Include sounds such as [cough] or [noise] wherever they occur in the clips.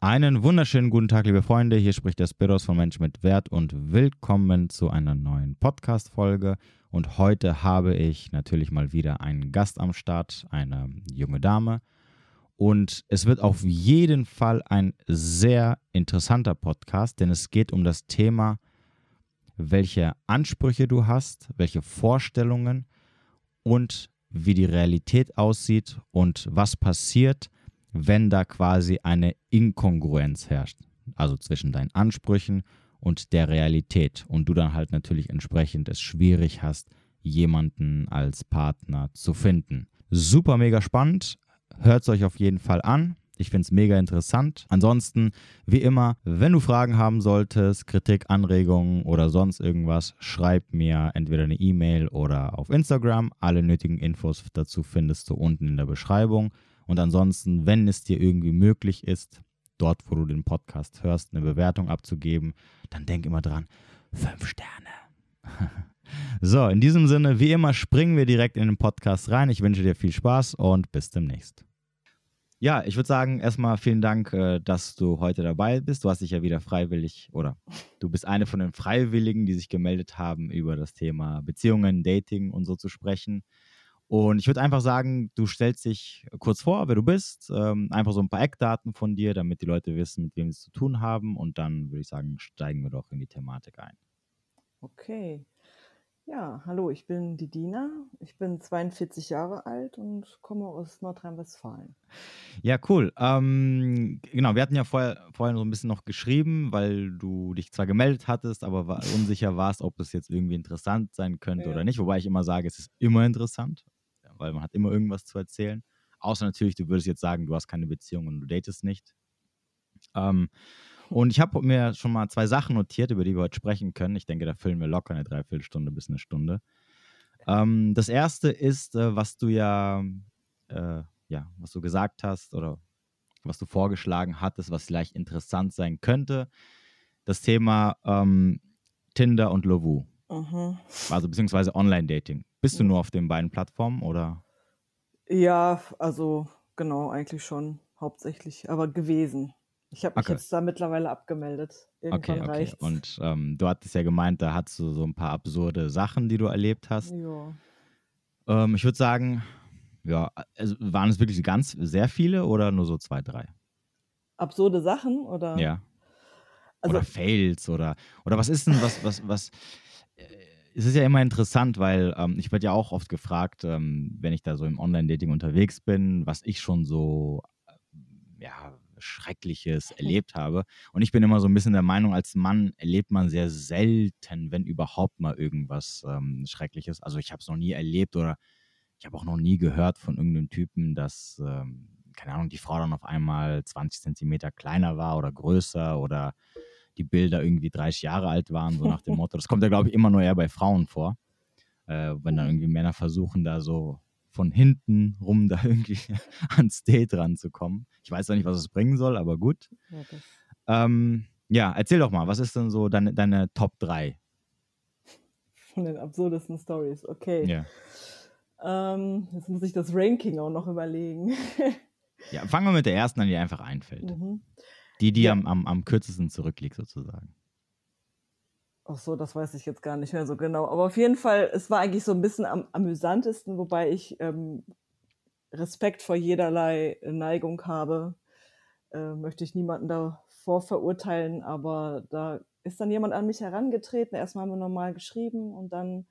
Einen wunderschönen guten Tag, liebe Freunde. Hier spricht der Spiros von Mensch mit Wert und willkommen zu einer neuen Podcast-Folge. Und heute habe ich natürlich mal wieder einen Gast am Start, eine junge Dame. Und es wird auf jeden Fall ein sehr interessanter Podcast, denn es geht um das Thema, welche Ansprüche du hast, welche Vorstellungen und wie die Realität aussieht und was passiert, wenn da quasi eine Inkongruenz herrscht, also zwischen deinen Ansprüchen und der Realität und du dann halt natürlich entsprechend es schwierig hast, jemanden als Partner zu finden. Super mega spannend, hört es euch auf jeden Fall an. Ich finde es mega interessant. Ansonsten, wie immer, wenn du Fragen haben solltest, Kritik, Anregungen oder sonst irgendwas, schreib mir entweder eine E-Mail oder auf Instagram. Alle nötigen Infos dazu findest du unten in der Beschreibung. Und ansonsten, wenn es dir irgendwie möglich ist, dort, wo du den Podcast hörst, eine Bewertung abzugeben, dann denk immer dran, fünf Sterne. [laughs] so, in diesem Sinne, wie immer, springen wir direkt in den Podcast rein. Ich wünsche dir viel Spaß und bis demnächst. Ja, ich würde sagen, erstmal vielen Dank, äh, dass du heute dabei bist. Du hast dich ja wieder freiwillig oder du bist eine von den Freiwilligen, die sich gemeldet haben, über das Thema Beziehungen, Dating und so zu sprechen. Und ich würde einfach sagen, du stellst dich kurz vor, wer du bist, ähm, einfach so ein paar Eckdaten von dir, damit die Leute wissen, mit wem sie es zu tun haben. Und dann würde ich sagen, steigen wir doch in die Thematik ein. Okay. Ja, hallo, ich bin die Dina. Ich bin 42 Jahre alt und komme aus Nordrhein-Westfalen. Ja, cool. Ähm, genau, wir hatten ja vorher, vorher so ein bisschen noch geschrieben, weil du dich zwar gemeldet hattest, aber war, unsicher warst, ob es jetzt irgendwie interessant sein könnte ja. oder nicht. Wobei ich immer sage, es ist immer interessant weil man hat immer irgendwas zu erzählen. Außer natürlich, du würdest jetzt sagen, du hast keine Beziehung und du datest nicht. Ähm, und ich habe mir schon mal zwei Sachen notiert, über die wir heute sprechen können. Ich denke, da füllen wir locker eine Dreiviertelstunde bis eine Stunde. Ähm, das erste ist, äh, was du ja, äh, ja, was du gesagt hast oder was du vorgeschlagen hattest, was vielleicht interessant sein könnte. Das Thema ähm, Tinder und Lovoo. Mhm. Also beziehungsweise Online-Dating. Bist du nur auf den beiden Plattformen oder? Ja, also genau, eigentlich schon hauptsächlich, aber gewesen. Ich habe mich okay. jetzt da mittlerweile abgemeldet. Irgendwann okay, okay. Und ähm, du hattest ja gemeint, da hattest du so ein paar absurde Sachen, die du erlebt hast. Ja. Ähm, ich würde sagen, ja, also waren es wirklich ganz sehr viele oder nur so zwei, drei? Absurde Sachen oder? Ja. Also, oder Fails oder oder was ist denn was was was es ist ja immer interessant, weil ähm, ich werde ja auch oft gefragt, ähm, wenn ich da so im Online-Dating unterwegs bin, was ich schon so äh, ja, Schreckliches erlebt habe. Und ich bin immer so ein bisschen der Meinung, als Mann erlebt man sehr selten, wenn überhaupt mal irgendwas ähm, Schreckliches. Also ich habe es noch nie erlebt oder ich habe auch noch nie gehört von irgendeinem Typen, dass, ähm, keine Ahnung, die Frau dann auf einmal 20 Zentimeter kleiner war oder größer oder die Bilder irgendwie 30 Jahre alt waren, so nach dem Motto. Das kommt ja, glaube ich, immer nur eher bei Frauen vor. Äh, wenn dann irgendwie Männer versuchen, da so von hinten rum da [laughs] irgendwie ans Date ranzukommen. Ich weiß auch nicht, was es bringen soll, aber gut. Ja, ähm, ja, erzähl doch mal, was ist denn so deine, deine Top 3? Von den absurdesten Stories, okay. Ja. Ähm, jetzt muss ich das Ranking auch noch überlegen. ja, fangen wir mit der ersten an, die einfach einfällt. Mhm. Die, die ja. am, am, am kürzesten zurückliegt, sozusagen. Ach so, das weiß ich jetzt gar nicht mehr so genau. Aber auf jeden Fall, es war eigentlich so ein bisschen am amüsantesten, wobei ich ähm, Respekt vor jederlei Neigung habe. Äh, möchte ich niemanden davor verurteilen, aber da ist dann jemand an mich herangetreten. Erstmal haben wir normal geschrieben und dann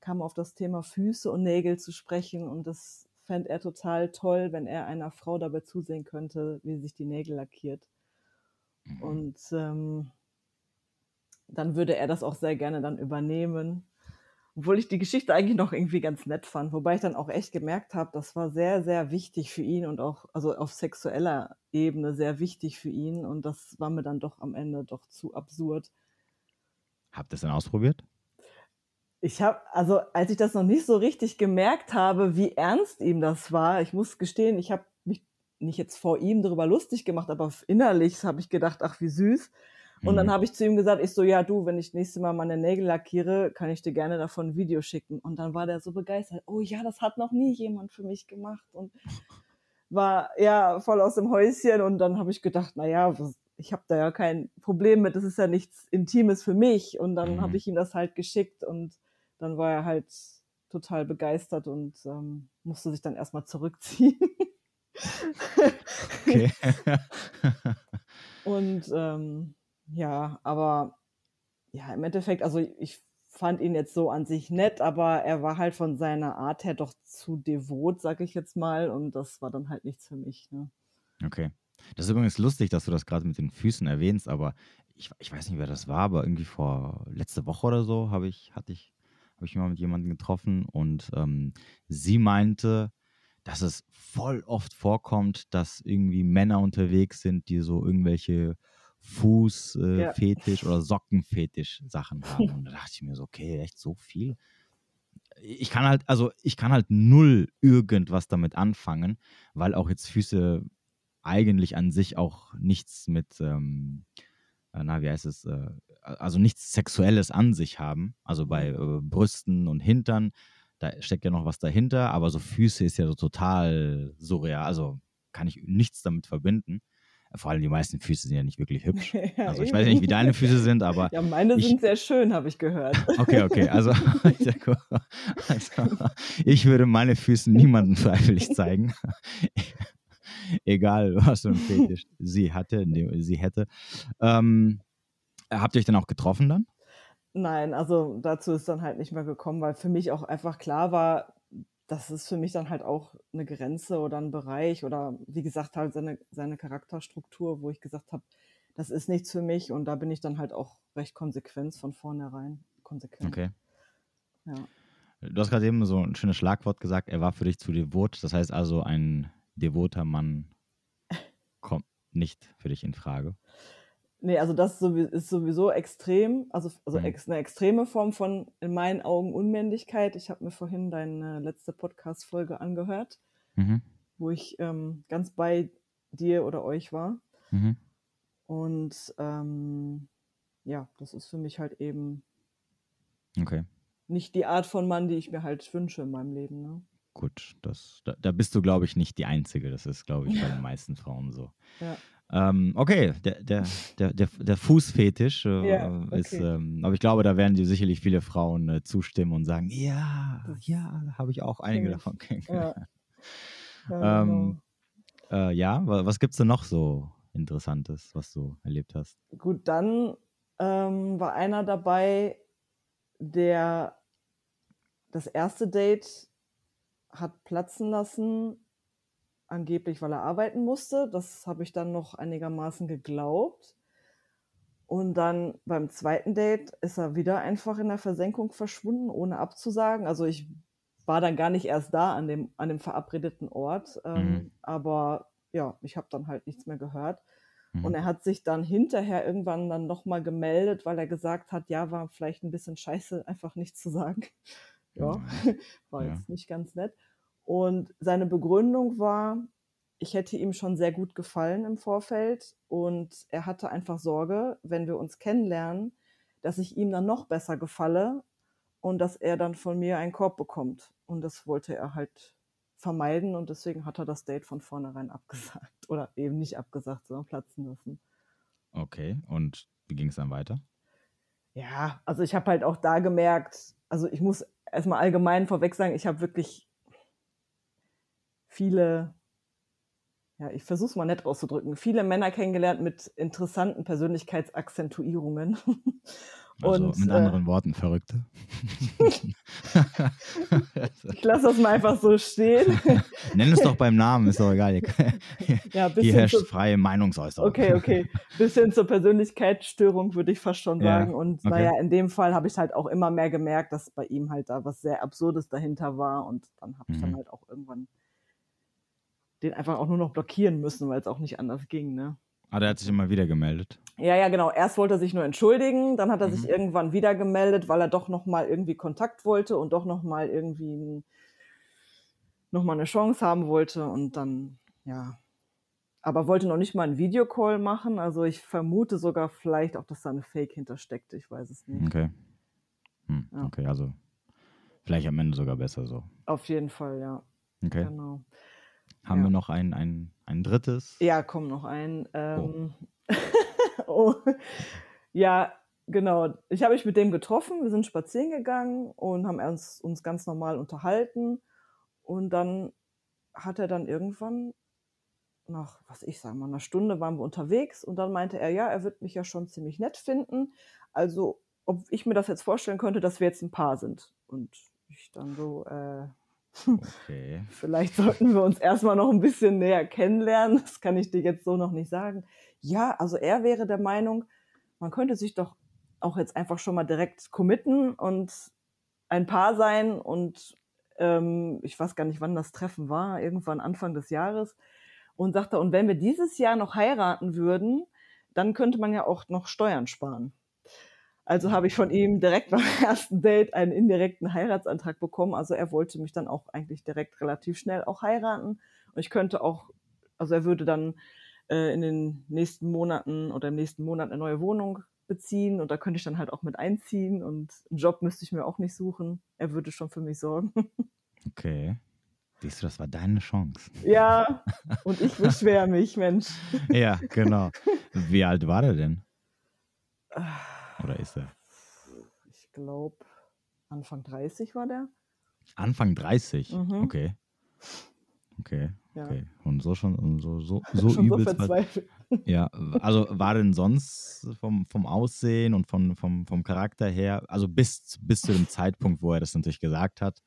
kam auf das Thema Füße und Nägel zu sprechen und das fände er total toll, wenn er einer Frau dabei zusehen könnte, wie sich die Nägel lackiert. Mhm. Und ähm, dann würde er das auch sehr gerne dann übernehmen. Obwohl ich die Geschichte eigentlich noch irgendwie ganz nett fand, wobei ich dann auch echt gemerkt habe, das war sehr, sehr wichtig für ihn und auch, also auf sexueller Ebene sehr wichtig für ihn und das war mir dann doch am Ende doch zu absurd. Habt ihr es dann ausprobiert? Ich habe, also als ich das noch nicht so richtig gemerkt habe, wie ernst ihm das war, ich muss gestehen, ich habe nicht jetzt vor ihm darüber lustig gemacht, aber innerlich habe ich gedacht, ach wie süß. Und mhm. dann habe ich zu ihm gesagt, ich so, ja du, wenn ich nächstes Mal meine Nägel lackiere, kann ich dir gerne davon ein Video schicken. Und dann war der so begeistert, oh ja, das hat noch nie jemand für mich gemacht. Und war ja voll aus dem Häuschen und dann habe ich gedacht, naja, ich habe da ja kein Problem mit, das ist ja nichts Intimes für mich. Und dann mhm. habe ich ihm das halt geschickt und dann war er halt total begeistert und ähm, musste sich dann erstmal zurückziehen. [laughs] okay. [laughs] und ähm, ja, aber ja, im Endeffekt, also ich fand ihn jetzt so an sich nett, aber er war halt von seiner Art her doch zu devot, sag ich jetzt mal, und das war dann halt nichts für mich. Ne? Okay. Das ist übrigens lustig, dass du das gerade mit den Füßen erwähnst, aber ich, ich weiß nicht, wer das war, aber irgendwie vor letzte Woche oder so habe ich, hatte ich, habe ich mal mit jemandem getroffen und ähm, sie meinte, dass es voll oft vorkommt, dass irgendwie Männer unterwegs sind, die so irgendwelche Fußfetisch äh, ja. oder Sockenfetisch-Sachen [laughs] haben. Und da dachte ich mir so, okay, echt so viel? Ich kann halt, also ich kann halt null irgendwas damit anfangen, weil auch jetzt Füße eigentlich an sich auch nichts mit, ähm, äh, na, wie heißt es, äh, also nichts Sexuelles an sich haben. Also bei mhm. äh, Brüsten und Hintern, da steckt ja noch was dahinter, aber so Füße ist ja so total surreal. Also kann ich nichts damit verbinden. Vor allem die meisten Füße sind ja nicht wirklich hübsch. [laughs] ja, also ich weiß nicht, wie deine Füße sind, aber. Ja, meine ich, sind sehr schön, habe ich gehört. [laughs] Okay, okay. Also, [laughs] also, ich würde meine Füße niemandem freiwillig zeigen. Egal, was für ein Fetisch sie hatte, sie hätte. Ähm, habt ihr euch dann auch getroffen dann? Nein, also dazu ist dann halt nicht mehr gekommen, weil für mich auch einfach klar war, das ist für mich dann halt auch eine Grenze oder ein Bereich oder wie gesagt halt seine, seine Charakterstruktur, wo ich gesagt habe, das ist nichts für mich und da bin ich dann halt auch recht konsequent von vornherein. Konsequent. Okay. Ja. Du hast gerade eben so ein schönes Schlagwort gesagt, er war für dich zu devot. Das heißt also, ein devoter Mann kommt nicht für dich in Frage. Nee, also das ist sowieso extrem, also, also mhm. eine extreme Form von in meinen Augen Unmännlichkeit. Ich habe mir vorhin deine letzte Podcast-Folge angehört, mhm. wo ich ähm, ganz bei dir oder euch war. Mhm. Und ähm, ja, das ist für mich halt eben okay. nicht die Art von Mann, die ich mir halt wünsche in meinem Leben. Ne? Gut, das, da, da bist du, glaube ich, nicht die Einzige. Das ist, glaube ich, bei den meisten Frauen so. Ja. Ähm, okay, der, der, der, der, Fußfetisch äh, ja, okay. ist, ähm, aber ich glaube, da werden dir sicherlich viele Frauen äh, zustimmen und sagen, ja, ja, habe ich auch einige davon [laughs] kennengelernt. Ja, ähm, genau. äh, ja was gibt es denn noch so Interessantes, was du erlebt hast? Gut, dann ähm, war einer dabei, der das erste Date hat platzen lassen angeblich, weil er arbeiten musste. Das habe ich dann noch einigermaßen geglaubt. Und dann beim zweiten Date ist er wieder einfach in der Versenkung verschwunden, ohne abzusagen. Also ich war dann gar nicht erst da an dem, an dem verabredeten Ort. Ähm, mhm. Aber ja, ich habe dann halt nichts mehr gehört. Mhm. Und er hat sich dann hinterher irgendwann dann nochmal gemeldet, weil er gesagt hat, ja, war vielleicht ein bisschen scheiße, einfach nichts zu sagen. [laughs] ja, [laughs] war ja. jetzt nicht ganz nett. Und seine Begründung war, ich hätte ihm schon sehr gut gefallen im Vorfeld und er hatte einfach Sorge, wenn wir uns kennenlernen, dass ich ihm dann noch besser gefalle und dass er dann von mir einen Korb bekommt. Und das wollte er halt vermeiden und deswegen hat er das Date von vornherein abgesagt. [laughs] Oder eben nicht abgesagt, sondern platzen lassen. Okay, und wie ging es dann weiter? Ja, also ich habe halt auch da gemerkt, also ich muss erstmal allgemein vorweg sagen, ich habe wirklich viele, ja, ich versuche es mal nett auszudrücken, viele Männer kennengelernt mit interessanten Persönlichkeitsakzentuierungen. [laughs] Also und, mit anderen äh, Worten, Verrückte. [laughs] ich lasse das mal einfach so stehen. [laughs] Nenn es doch beim Namen, ist doch egal. ja, Hier herrscht zu, freie Meinungsäußerung. Okay, okay. Bisschen zur Persönlichkeitsstörung würde ich fast schon sagen. Ja, und okay. naja, in dem Fall habe ich halt auch immer mehr gemerkt, dass bei ihm halt da was sehr Absurdes dahinter war. Und dann habe ich mhm. dann halt auch irgendwann den einfach auch nur noch blockieren müssen, weil es auch nicht anders ging. Ne? Ah, der hat sich immer wieder gemeldet. Ja, ja, genau. Erst wollte er sich nur entschuldigen, dann hat er mhm. sich irgendwann wieder gemeldet, weil er doch noch mal irgendwie Kontakt wollte und doch noch mal irgendwie noch mal eine Chance haben wollte und dann ja, aber wollte noch nicht mal einen Videocall machen. Also ich vermute sogar vielleicht auch, dass da eine Fake hintersteckt. Ich weiß es nicht. Okay. Hm, ja. Okay, also vielleicht am Ende sogar besser so. Auf jeden Fall, ja. Okay. Genau. Haben ja. wir noch ein, ein, ein drittes? Ja, komm, noch ein. Ähm, oh. [laughs] oh. ja, genau. Ich habe mich mit dem getroffen. Wir sind spazieren gegangen und haben uns, uns ganz normal unterhalten. Und dann hat er dann irgendwann nach, was ich sage mal, einer Stunde waren wir unterwegs und dann meinte er, ja, er wird mich ja schon ziemlich nett finden. Also, ob ich mir das jetzt vorstellen könnte, dass wir jetzt ein Paar sind. Und ich dann so, äh, okay. vielleicht sollten wir uns erstmal noch ein bisschen näher kennenlernen. Das kann ich dir jetzt so noch nicht sagen. Ja, also er wäre der Meinung, man könnte sich doch auch jetzt einfach schon mal direkt committen und ein Paar sein und ähm, ich weiß gar nicht, wann das Treffen war, irgendwann Anfang des Jahres und sagte, und wenn wir dieses Jahr noch heiraten würden, dann könnte man ja auch noch Steuern sparen. Also habe ich von ihm direkt beim [laughs] ersten Date einen indirekten Heiratsantrag bekommen. Also er wollte mich dann auch eigentlich direkt relativ schnell auch heiraten. Und ich könnte auch, also er würde dann äh, in den nächsten Monaten oder im nächsten Monat eine neue Wohnung beziehen und da könnte ich dann halt auch mit einziehen und einen Job müsste ich mir auch nicht suchen. Er würde schon für mich sorgen. [laughs] Okay. Siehst du, das war deine Chance. Ja, [laughs] und ich beschwere mich, Mensch. Ja, genau. Wie alt war der denn? Oder ist er? Ich glaube, Anfang 30 war der. Anfang 30? Mhm. Okay. Okay, ja. okay. Und so schon, und so, so, [laughs] so schon übelst. So [laughs] ja, also war denn sonst vom, vom Aussehen und von, vom, vom Charakter her, also bis, bis zu dem Zeitpunkt, wo er das natürlich gesagt hat,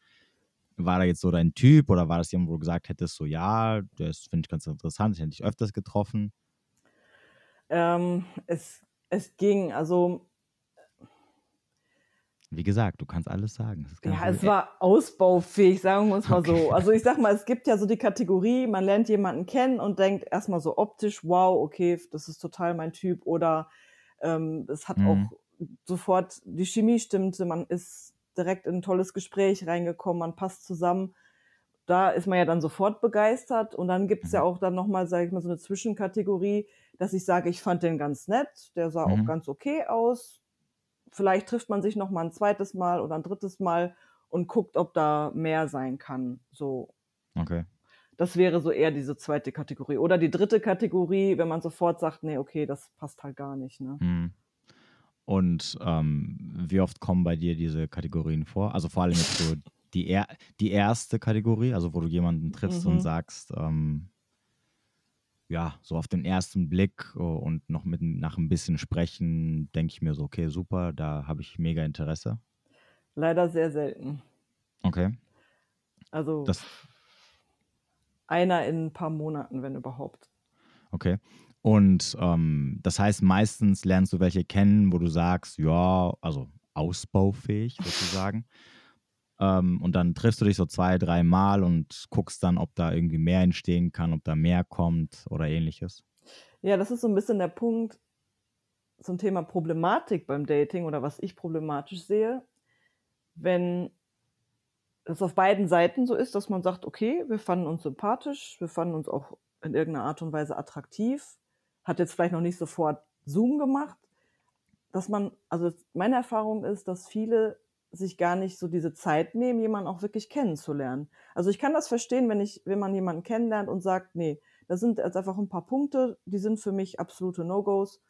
war da jetzt so dein Typ oder war das jemand, wo du gesagt hättest, so ja, das finde ich ganz interessant, ich hätte dich öfters getroffen? Ähm, es, es ging, also wie gesagt, du kannst alles sagen. ja, es war ausbaufähig, sagen wir uns mal okay. so. Also ich sag mal, es gibt ja so die Kategorie, man lernt jemanden kennen und denkt erstmal so optisch, wow, okay, das ist total mein Typ. Oder ähm, es hat mhm. auch sofort, die Chemie stimmte, man ist direkt in ein tolles Gespräch reingekommen, man passt zusammen. Da ist man ja dann sofort begeistert. Und dann gibt es ja mhm. auch dann nochmal, sage ich mal, so eine Zwischenkategorie, dass ich sage, ich fand den ganz nett, der sah mhm. auch ganz okay aus. Vielleicht trifft man sich nochmal ein zweites Mal oder ein drittes Mal und guckt, ob da mehr sein kann. So. Okay. Das wäre so eher diese zweite Kategorie. Oder die dritte Kategorie, wenn man sofort sagt, nee, okay, das passt halt gar nicht. Ne? Mhm. Und ähm, wie oft kommen bei dir diese Kategorien vor? Also vor allem jetzt so die, er die erste Kategorie, also wo du jemanden triffst mhm. und sagst, ähm, ja, so auf den ersten Blick oh, und noch mit nach ein bisschen Sprechen, denke ich mir so, okay, super, da habe ich mega Interesse. Leider sehr selten. Okay. Also das einer in ein paar Monaten, wenn überhaupt. Okay. Und ähm, das heißt, meistens lernst du welche kennen, wo du sagst, ja, also ausbaufähig sozusagen. Ähm, und dann triffst du dich so zwei, drei Mal und guckst dann, ob da irgendwie mehr entstehen kann, ob da mehr kommt oder ähnliches. Ja, das ist so ein bisschen der Punkt zum Thema Problematik beim Dating oder was ich problematisch sehe, wenn es auf beiden Seiten so ist, dass man sagt, okay, wir fanden uns sympathisch, wir fanden uns auch in irgendeiner Art und Weise attraktiv, hat jetzt vielleicht noch nicht sofort Zoom gemacht, dass man, also meine Erfahrung ist, dass viele sich gar nicht so diese Zeit nehmen, jemanden auch wirklich kennenzulernen. Also ich kann das verstehen, wenn ich, wenn man jemanden kennenlernt und sagt, nee, da sind jetzt einfach ein paar Punkte, die sind für mich absolute No-Gos.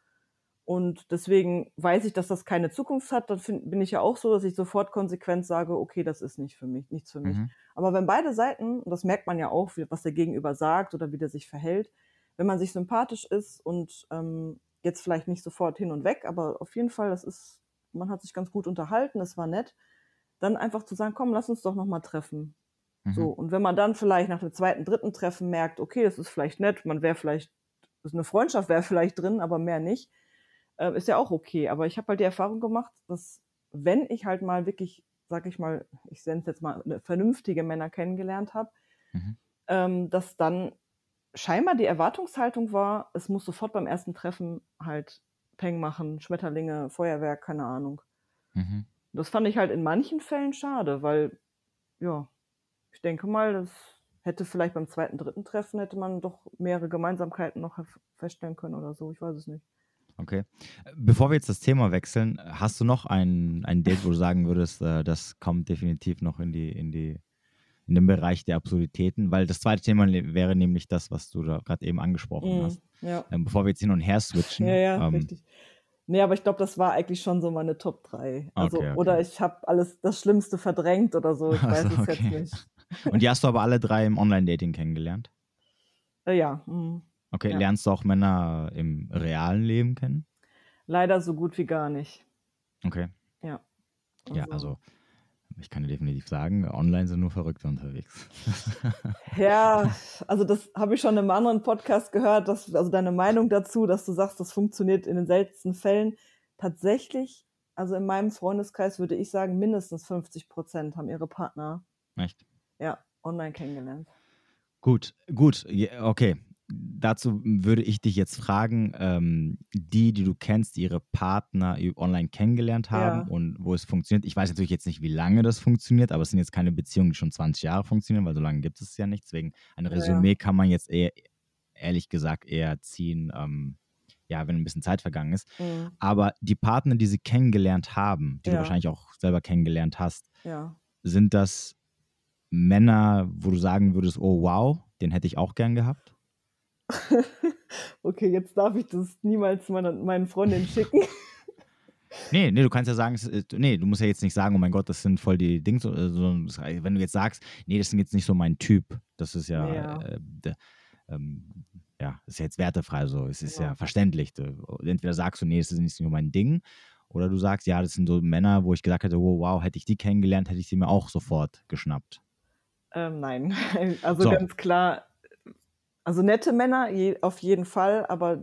Und deswegen weiß ich, dass das keine Zukunft hat. Dann find, bin ich ja auch so, dass ich sofort konsequent sage, okay, das ist nicht für mich, nichts für mich. Mhm. Aber wenn beide Seiten, und das merkt man ja auch, was der Gegenüber sagt oder wie der sich verhält, wenn man sich sympathisch ist und ähm, jetzt vielleicht nicht sofort hin und weg, aber auf jeden Fall, das ist, man hat sich ganz gut unterhalten, es war nett, dann einfach zu sagen, komm, lass uns doch nochmal treffen. Mhm. So, und wenn man dann vielleicht nach dem zweiten, dritten Treffen merkt, okay, das ist vielleicht nett, man wäre vielleicht, eine Freundschaft wäre vielleicht drin, aber mehr nicht, äh, ist ja auch okay. Aber ich habe halt die Erfahrung gemacht, dass wenn ich halt mal wirklich, sag ich mal, ich nenne es jetzt mal, vernünftige Männer kennengelernt habe, mhm. ähm, dass dann scheinbar die Erwartungshaltung war, es muss sofort beim ersten Treffen halt Peng machen, Schmetterlinge, Feuerwerk, keine Ahnung. Mhm. Das fand ich halt in manchen Fällen schade, weil, ja, ich denke mal, das hätte vielleicht beim zweiten, dritten Treffen hätte man doch mehrere Gemeinsamkeiten noch feststellen können oder so. Ich weiß es nicht. Okay. Bevor wir jetzt das Thema wechseln, hast du noch ein, ein Date, wo du sagen würdest, äh, das kommt definitiv noch in die, in die in dem Bereich der Absurditäten, weil das zweite Thema wäre nämlich das, was du da gerade eben angesprochen Mhm, hast. ja. Ähm, bevor wir jetzt hin und her switchen. Ja, ja, ähm, richtig. Nee, aber ich glaube, das war eigentlich schon so meine Top 3. Also, Okay, okay. oder ich habe alles das Schlimmste verdrängt oder so, ich [laughs] weiß Also, es okay. jetzt nicht. [laughs] Und die hast du aber alle drei im Online-Dating kennengelernt? Äh, ja, mhm. Okay, Ja. lernst du auch Männer im realen Leben kennen? leider so gut wie gar nicht. Okay. Ja. Ja, also ich kann dir definitiv sagen, online sind nur Verrückte unterwegs. [laughs] Ja, also das habe ich schon in einem anderen Podcast gehört, dass, also deine Meinung dazu, dass du sagst, das funktioniert in den seltensten Fällen. Tatsächlich, also in meinem Freundeskreis würde ich sagen, mindestens 50 Prozent haben ihre Partner Echt? ja online kennengelernt. Gut, gut, okay. Dazu würde ich dich jetzt fragen, ähm, die, die du kennst, die ihre Partner online kennengelernt haben Ja. und wo es funktioniert. Ich weiß natürlich jetzt nicht, wie lange das funktioniert, aber es sind jetzt keine Beziehungen, die schon 20 Jahre funktionieren, weil so lange gibt es ja nicht. Deswegen ein Ja, Resümee kann man jetzt eher, ehrlich gesagt, eher ziehen, ähm, ja, wenn ein bisschen Zeit vergangen ist. Mhm. Aber die Partner, die sie kennengelernt haben, die du Ja. wahrscheinlich auch selber kennengelernt hast, Ja. sind das Männer, wo du sagen würdest, oh wow, den hätte ich auch gern gehabt? [laughs] okay, jetzt darf ich das niemals meiner, meinen Freundinnen schicken. [laughs] Nee, nee, du kannst ja sagen, nee, du musst ja jetzt nicht sagen, oh mein Gott, das sind voll die Dings, das- wenn du jetzt sagst, nee, das sind jetzt nicht so mein Typ, das ist ja, Ja. Äh, de, ähm, ja, ist ja jetzt wertefrei so, es ist ja, Ja. verständlich. Du, entweder sagst du, nee, das ist nicht so mein Ding, oder du sagst, ja, das sind so Männer, wo ich gesagt hätte, oh, wow, hätte ich die kennengelernt, hätte ich sie mir auch sofort geschnappt. Ähm, nein, [laughs] also So. ganz klar, also nette Männer je, auf jeden Fall, aber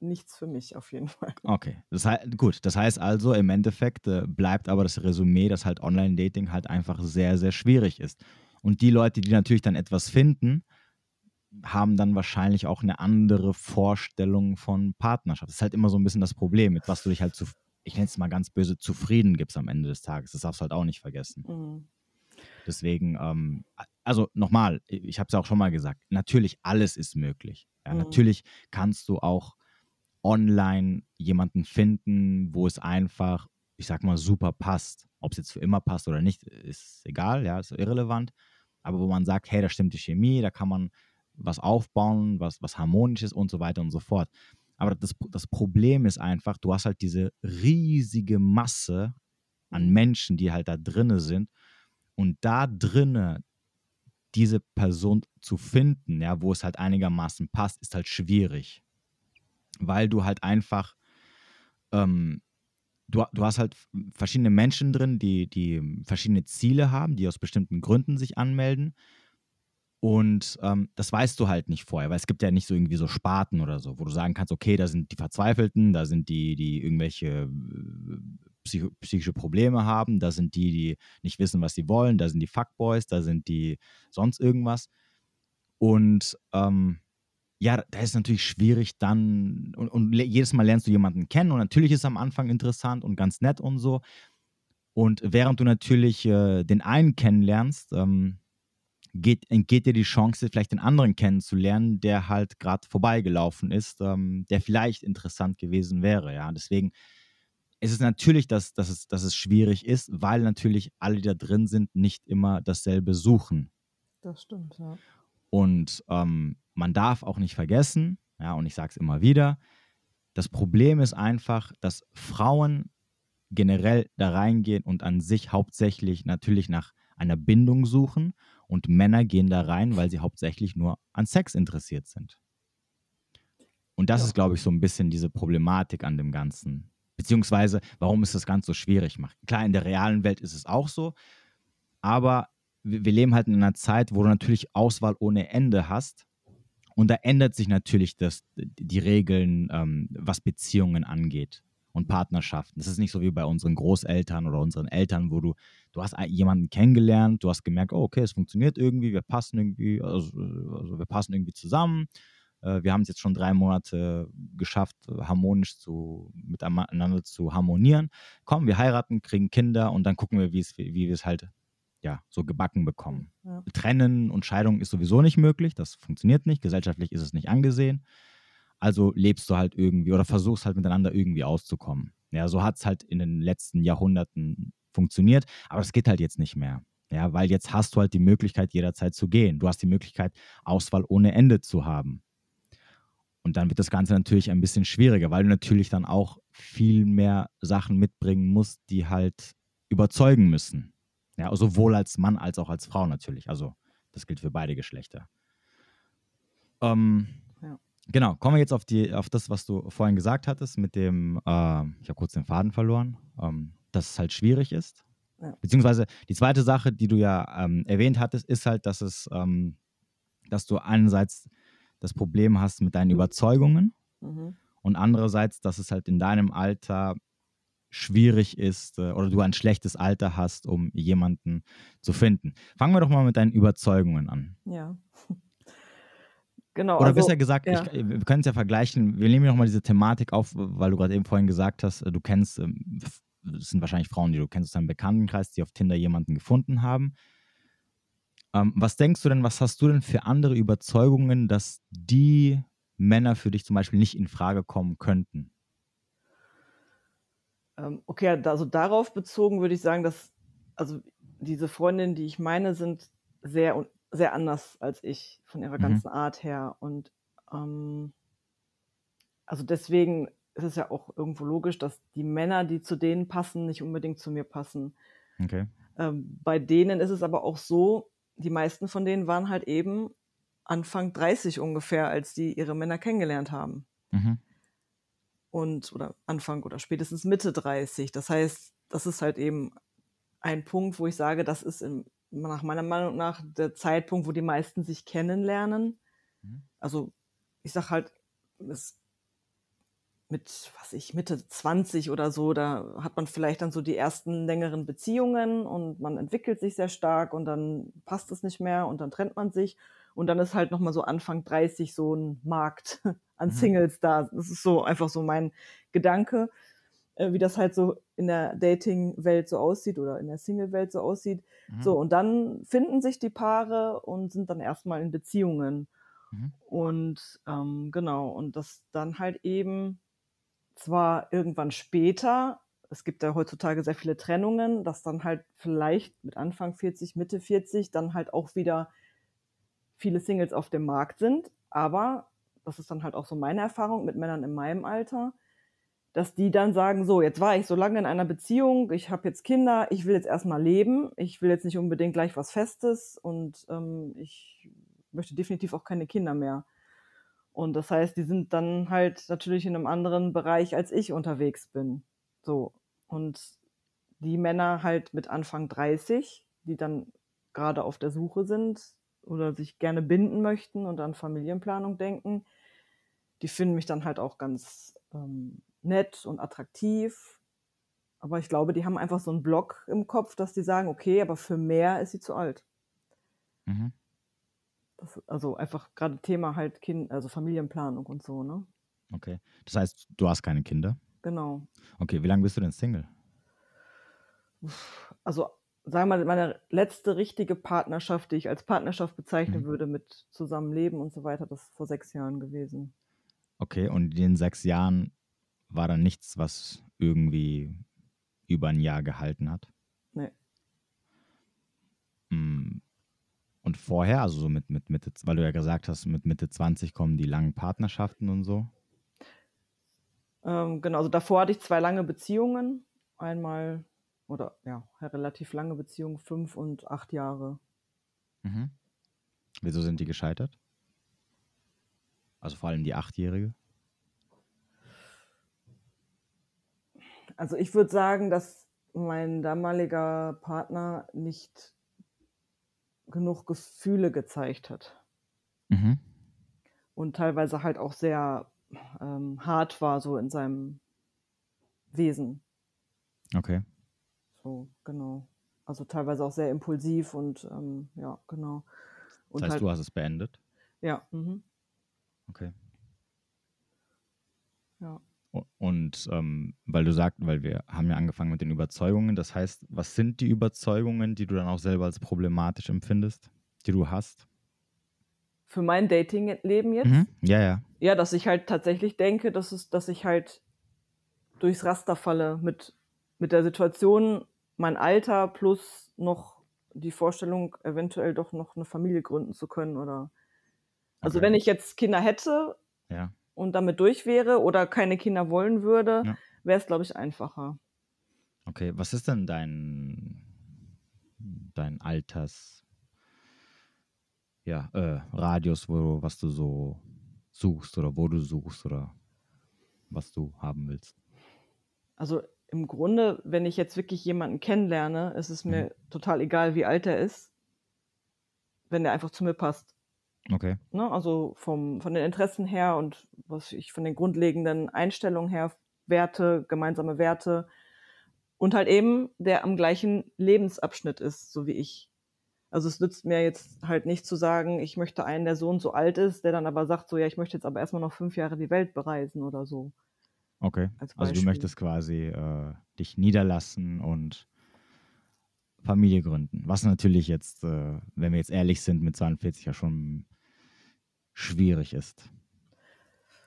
nichts für mich auf jeden Fall. Okay, das heißt, gut, das heißt also, im Endeffekt äh, bleibt aber das Resümee, dass halt Online-Dating halt einfach sehr, sehr schwierig ist. Und die Leute, die natürlich dann etwas finden, haben dann wahrscheinlich auch eine andere Vorstellung von Partnerschaft. Das ist halt immer so ein bisschen das Problem, mit was du dich halt zu, ich nenne es mal ganz böse, zufrieden gibst am Ende des Tages. Das darfst du halt auch nicht vergessen. Mhm. Deswegen, ähm, also nochmal, ich habe es ja auch schon mal gesagt, natürlich alles ist möglich. Ja, Mhm. Natürlich kannst du auch online jemanden finden, wo es einfach, ich sag mal, super passt. Ob es jetzt für immer passt oder nicht, ist egal, ja, ist irrelevant. Aber wo man sagt, hey, da stimmt die Chemie, da kann man was aufbauen, was, was harmonisch ist und so weiter und so fort. Aber das, das Problem ist einfach, du hast halt diese riesige Masse an Mhm. Menschen, die halt da drinne sind. Und da drinne diese Person zu finden, ja, wo es halt einigermaßen passt, ist halt schwierig. Weil du halt einfach, ähm, du, du hast halt verschiedene Menschen drin, die, die verschiedene Ziele haben, die aus bestimmten Gründen sich anmelden. Und ähm, das weißt du halt nicht vorher, weil es gibt ja nicht so irgendwie so Sparten oder so, wo du sagen kannst, okay, da sind die Verzweifelten, da sind die, die irgendwelche psycho psychische Probleme haben, da sind die, die nicht wissen, was sie wollen, da sind die Fuckboys, da sind die sonst irgendwas. Und ähm, ja, da ist natürlich schwierig dann, und, und jedes Mal lernst du jemanden kennen und natürlich ist es am Anfang interessant und ganz nett und so. Und während du natürlich äh, den einen kennenlernst, ähm, geht, entgeht dir die Chance, vielleicht den anderen kennenzulernen, der halt gerade vorbeigelaufen ist, ähm, der vielleicht interessant gewesen wäre. Ja, deswegen ist es natürlich, dass, dass, es, dass es schwierig ist, weil natürlich alle, die da drin sind, nicht immer dasselbe suchen. Das stimmt, ja. Und ähm, man darf auch nicht vergessen, ja, und ich sage es immer wieder, das Problem ist einfach, dass Frauen generell da reingehen und an sich hauptsächlich natürlich nach einer Bindung suchen und Männer gehen da rein, weil sie hauptsächlich nur an Sex interessiert sind. Und das Ja. ist, glaube ich, so ein bisschen diese Problematik an dem Ganzen. Beziehungsweise, warum es das Ganze so schwierig. Klar, in der realen Welt ist es auch so, aber wir, leben halt in einer Zeit, wo du natürlich Auswahl ohne Ende hast. Und da ändert sich natürlich das, die Regeln, ähm, was Beziehungen angeht und Partnerschaften. Das ist nicht so wie bei unseren Großeltern oder unseren Eltern, wo du, du hast jemanden kennengelernt, du hast gemerkt, oh, okay, es funktioniert irgendwie, wir passen irgendwie, also, also wir passen irgendwie zusammen. Äh, Wir haben es jetzt schon drei Monate geschafft, harmonisch zu, miteinander zu harmonieren. Komm, wir heiraten, kriegen Kinder und dann gucken wir, wie wir es halt ja, so gebacken bekommen. Ja. Trennen und Scheidung ist sowieso nicht möglich, das funktioniert nicht, gesellschaftlich ist es nicht angesehen. Also lebst du halt irgendwie oder versuchst halt miteinander irgendwie auszukommen. Ja, so hat es halt in den letzten Jahrhunderten funktioniert, aber es geht halt jetzt nicht mehr. Ja, weil jetzt hast du halt die Möglichkeit, jederzeit zu gehen. Du hast die Möglichkeit, Auswahl ohne Ende zu haben. Und dann wird das Ganze natürlich ein bisschen schwieriger, weil du natürlich dann auch viel mehr Sachen mitbringen musst, die halt überzeugen müssen. Ja, sowohl als Mann als auch als Frau natürlich. Also das gilt für beide Geschlechter. Ähm, ja. Genau, kommen wir jetzt auf, die, auf das, was du vorhin gesagt hattest, mit dem, äh, ich habe kurz den Faden verloren, ähm, dass es halt schwierig ist. Ja. Beziehungsweise die zweite Sache, die du ja ähm, erwähnt hattest, ist halt, dass es, ähm, dass du einerseits das Problem hast mit deinen Überzeugungen mhm. und andererseits, dass es halt in deinem Alter schwierig ist äh, oder du ein schlechtes Alter hast, um jemanden zu finden. Fangen wir doch mal mit deinen Überzeugungen an. Ja. [laughs] Genau. Oder also, besser gesagt, ja. ich, wir können es ja vergleichen. Wir nehmen nochmal diese Thematik auf, weil du gerade eben vorhin gesagt hast, du kennst, es ähm, sind wahrscheinlich Frauen, die du kennst aus deinem Bekanntenkreis, die auf Tinder jemanden gefunden haben. Ähm, was denkst du denn, was hast du denn für andere Überzeugungen, dass die Männer für dich zum Beispiel nicht in Frage kommen könnten? Ähm, okay, also darauf bezogen würde ich sagen, dass also diese Freundinnen, die ich meine, sind sehr sehr anders als ich von ihrer mhm. ganzen Art her und ähm, also deswegen ist es ja auch irgendwo logisch, dass die Männer, die zu denen passen, nicht unbedingt zu mir passen. Okay. Ähm, bei denen ist es aber auch so, die meisten von denen waren halt eben Anfang 30 ungefähr, als die ihre Männer kennengelernt haben. Mhm. Und, oder Anfang oder spätestens Mitte 30. Das heißt, das ist halt eben ein Punkt, wo ich sage, das ist in, nach meiner Meinung nach der Zeitpunkt, wo die meisten sich kennenlernen. Mhm. Also, ich sag halt, es mit, was ich, Mitte 20 oder so, da hat man vielleicht dann so die ersten längeren Beziehungen und man entwickelt sich sehr stark und dann passt es nicht mehr und dann trennt man sich und dann ist halt nochmal so Anfang 30 so ein Markt [laughs] an mhm. Singles da. Das ist so einfach so mein Gedanke, äh, wie das halt so in der Dating-Welt so aussieht oder in der Single-Welt so aussieht. Mhm. So, und dann finden sich die Paare und sind dann erstmal in Beziehungen. Mhm. Und ähm, genau, und das dann halt eben zwar irgendwann später, es gibt ja heutzutage sehr viele Trennungen, dass dann halt vielleicht mit Anfang 40, Mitte 40 dann halt auch wieder viele Singles auf dem Markt sind. Aber das ist dann halt auch so meine Erfahrung mit Männern in meinem Alter, dass die dann sagen, so, jetzt war ich so lange in einer Beziehung, ich habe jetzt Kinder, ich will jetzt erstmal leben, ich will jetzt nicht unbedingt gleich was Festes und ähm, ich möchte definitiv auch keine Kinder mehr. Und das heißt, die sind dann halt natürlich in einem anderen Bereich, als ich unterwegs bin. So. Und die Männer halt mit Anfang 30, die dann gerade auf der Suche sind oder sich gerne binden möchten und an Familienplanung denken, die finden mich dann halt auch ganz ähm, nett und attraktiv. Aber ich glaube, die haben einfach so einen Block im Kopf, dass die sagen, okay, aber für mehr ist sie zu alt. Mhm. Das, also einfach gerade Thema halt Kind, also Familienplanung und so, ne? Okay. Das heißt, du hast keine Kinder? Genau. Okay, wie lange bist du denn Single? Also, sagen wir mal, meine letzte richtige Partnerschaft, die ich als Partnerschaft bezeichnen mhm. würde, mit Zusammenleben und so weiter, das ist vor sechs Jahren gewesen. Okay, und in den sechs Jahren war dann nichts, was irgendwie über ein Jahr gehalten hat? Nee. Hm. Und vorher, also so mit, mit Mitte, weil du ja gesagt hast, mit Mitte 20 kommen die langen Partnerschaften und so? Ähm, genau, also davor hatte ich zwei lange Beziehungen. Einmal, oder ja, relativ lange Beziehungen, fünf und acht Jahre. Mhm. Wieso sind die gescheitert? Also vor allem die achtjährige? Also ich würde sagen, dass mein damaliger Partner nicht genug Gefühle gezeigt hat. Mhm. Und teilweise halt auch sehr ähm, hart war, so in seinem Wesen. Okay. So, genau. Also teilweise auch sehr impulsiv und ähm, ja, genau. Und das heißt, halt, du hast es beendet? Ja. Mhm. Okay. Ja. Und ähm, weil du sagst, weil wir haben ja angefangen mit den Überzeugungen, das heißt, was sind die Überzeugungen, die du dann auch selber als problematisch empfindest, die du hast? Für mein Datingleben jetzt? Mhm. Ja, ja. Ja, dass ich halt tatsächlich denke, dass, es, dass ich halt durchs Raster falle mit, mit der Situation, mein Alter plus noch die Vorstellung, eventuell doch noch eine Familie gründen zu können oder also Okay. wenn ich jetzt Kinder hätte Ja. Und damit durch wäre oder keine Kinder wollen würde, Ja. wäre es, glaube ich, einfacher. Okay, was ist denn dein, dein Alters, ja, äh, Radius, wo, was du so suchst oder wo du suchst oder was du haben willst? Also im Grunde, wenn ich jetzt wirklich jemanden kennenlerne, ist es mir total egal, wie alt er ist, wenn der einfach zu mir passt. Okay. Ne? Also vom, von den Interessen her und was ich von den grundlegenden Einstellungen her, Werte, gemeinsame Werte und halt eben der am gleichen Lebensabschnitt ist, so wie ich. Also es nützt mir jetzt halt nicht zu sagen, ich möchte einen, der so und so alt ist, der dann aber sagt, so ja, ich möchte jetzt aber erstmal noch fünf Jahre die Welt bereisen oder so. Okay. Als Also du möchtest quasi äh, dich niederlassen und Familie gründen. Was natürlich jetzt, äh, wenn wir jetzt ehrlich sind, mit 42 ja schon schwierig ist.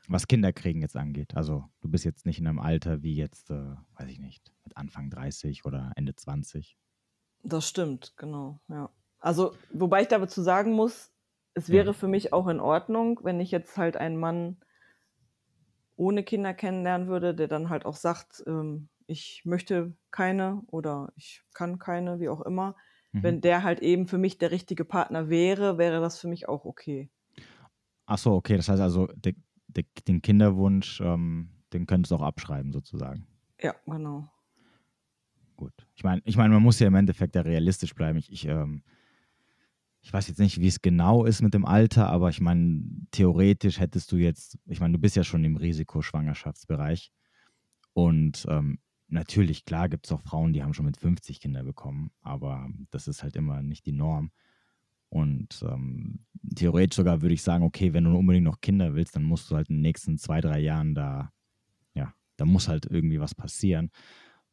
Was Kinderkriegen jetzt angeht. Also du bist jetzt nicht in einem Alter wie jetzt, äh, weiß ich nicht, mit Anfang 30 oder Ende 20. Das stimmt, genau, ja. Also, wobei ich dazu sagen muss, es Ja. wäre für mich auch in Ordnung, wenn ich jetzt halt einen Mann ohne Kinder kennenlernen würde, der dann halt auch sagt, ähm, ich möchte keine oder ich kann keine, wie auch immer. Mhm. Wenn der halt eben für mich der richtige Partner wäre, wäre das für mich auch okay. Ach so, okay. Das heißt also, der, der, den Kinderwunsch, ähm, den könntest du auch abschreiben sozusagen. Ja, genau. Gut. Ich meine, ich meine, man muss ja im Endeffekt ja realistisch bleiben. Ich, ich, ähm, ich weiß jetzt nicht, wie es genau ist mit dem Alter, aber ich meine, theoretisch hättest du jetzt, ich meine, du bist ja schon im Risikoschwangerschaftsbereich. Und ähm, natürlich, klar, gibt es auch Frauen, die haben schon mit 50 Kinder bekommen, aber das ist halt immer nicht die Norm. Und ähm, theoretisch sogar würde ich sagen, okay, wenn du unbedingt noch Kinder willst, dann musst du halt in den nächsten zwei, drei Jahren da, ja, da muss halt irgendwie was passieren.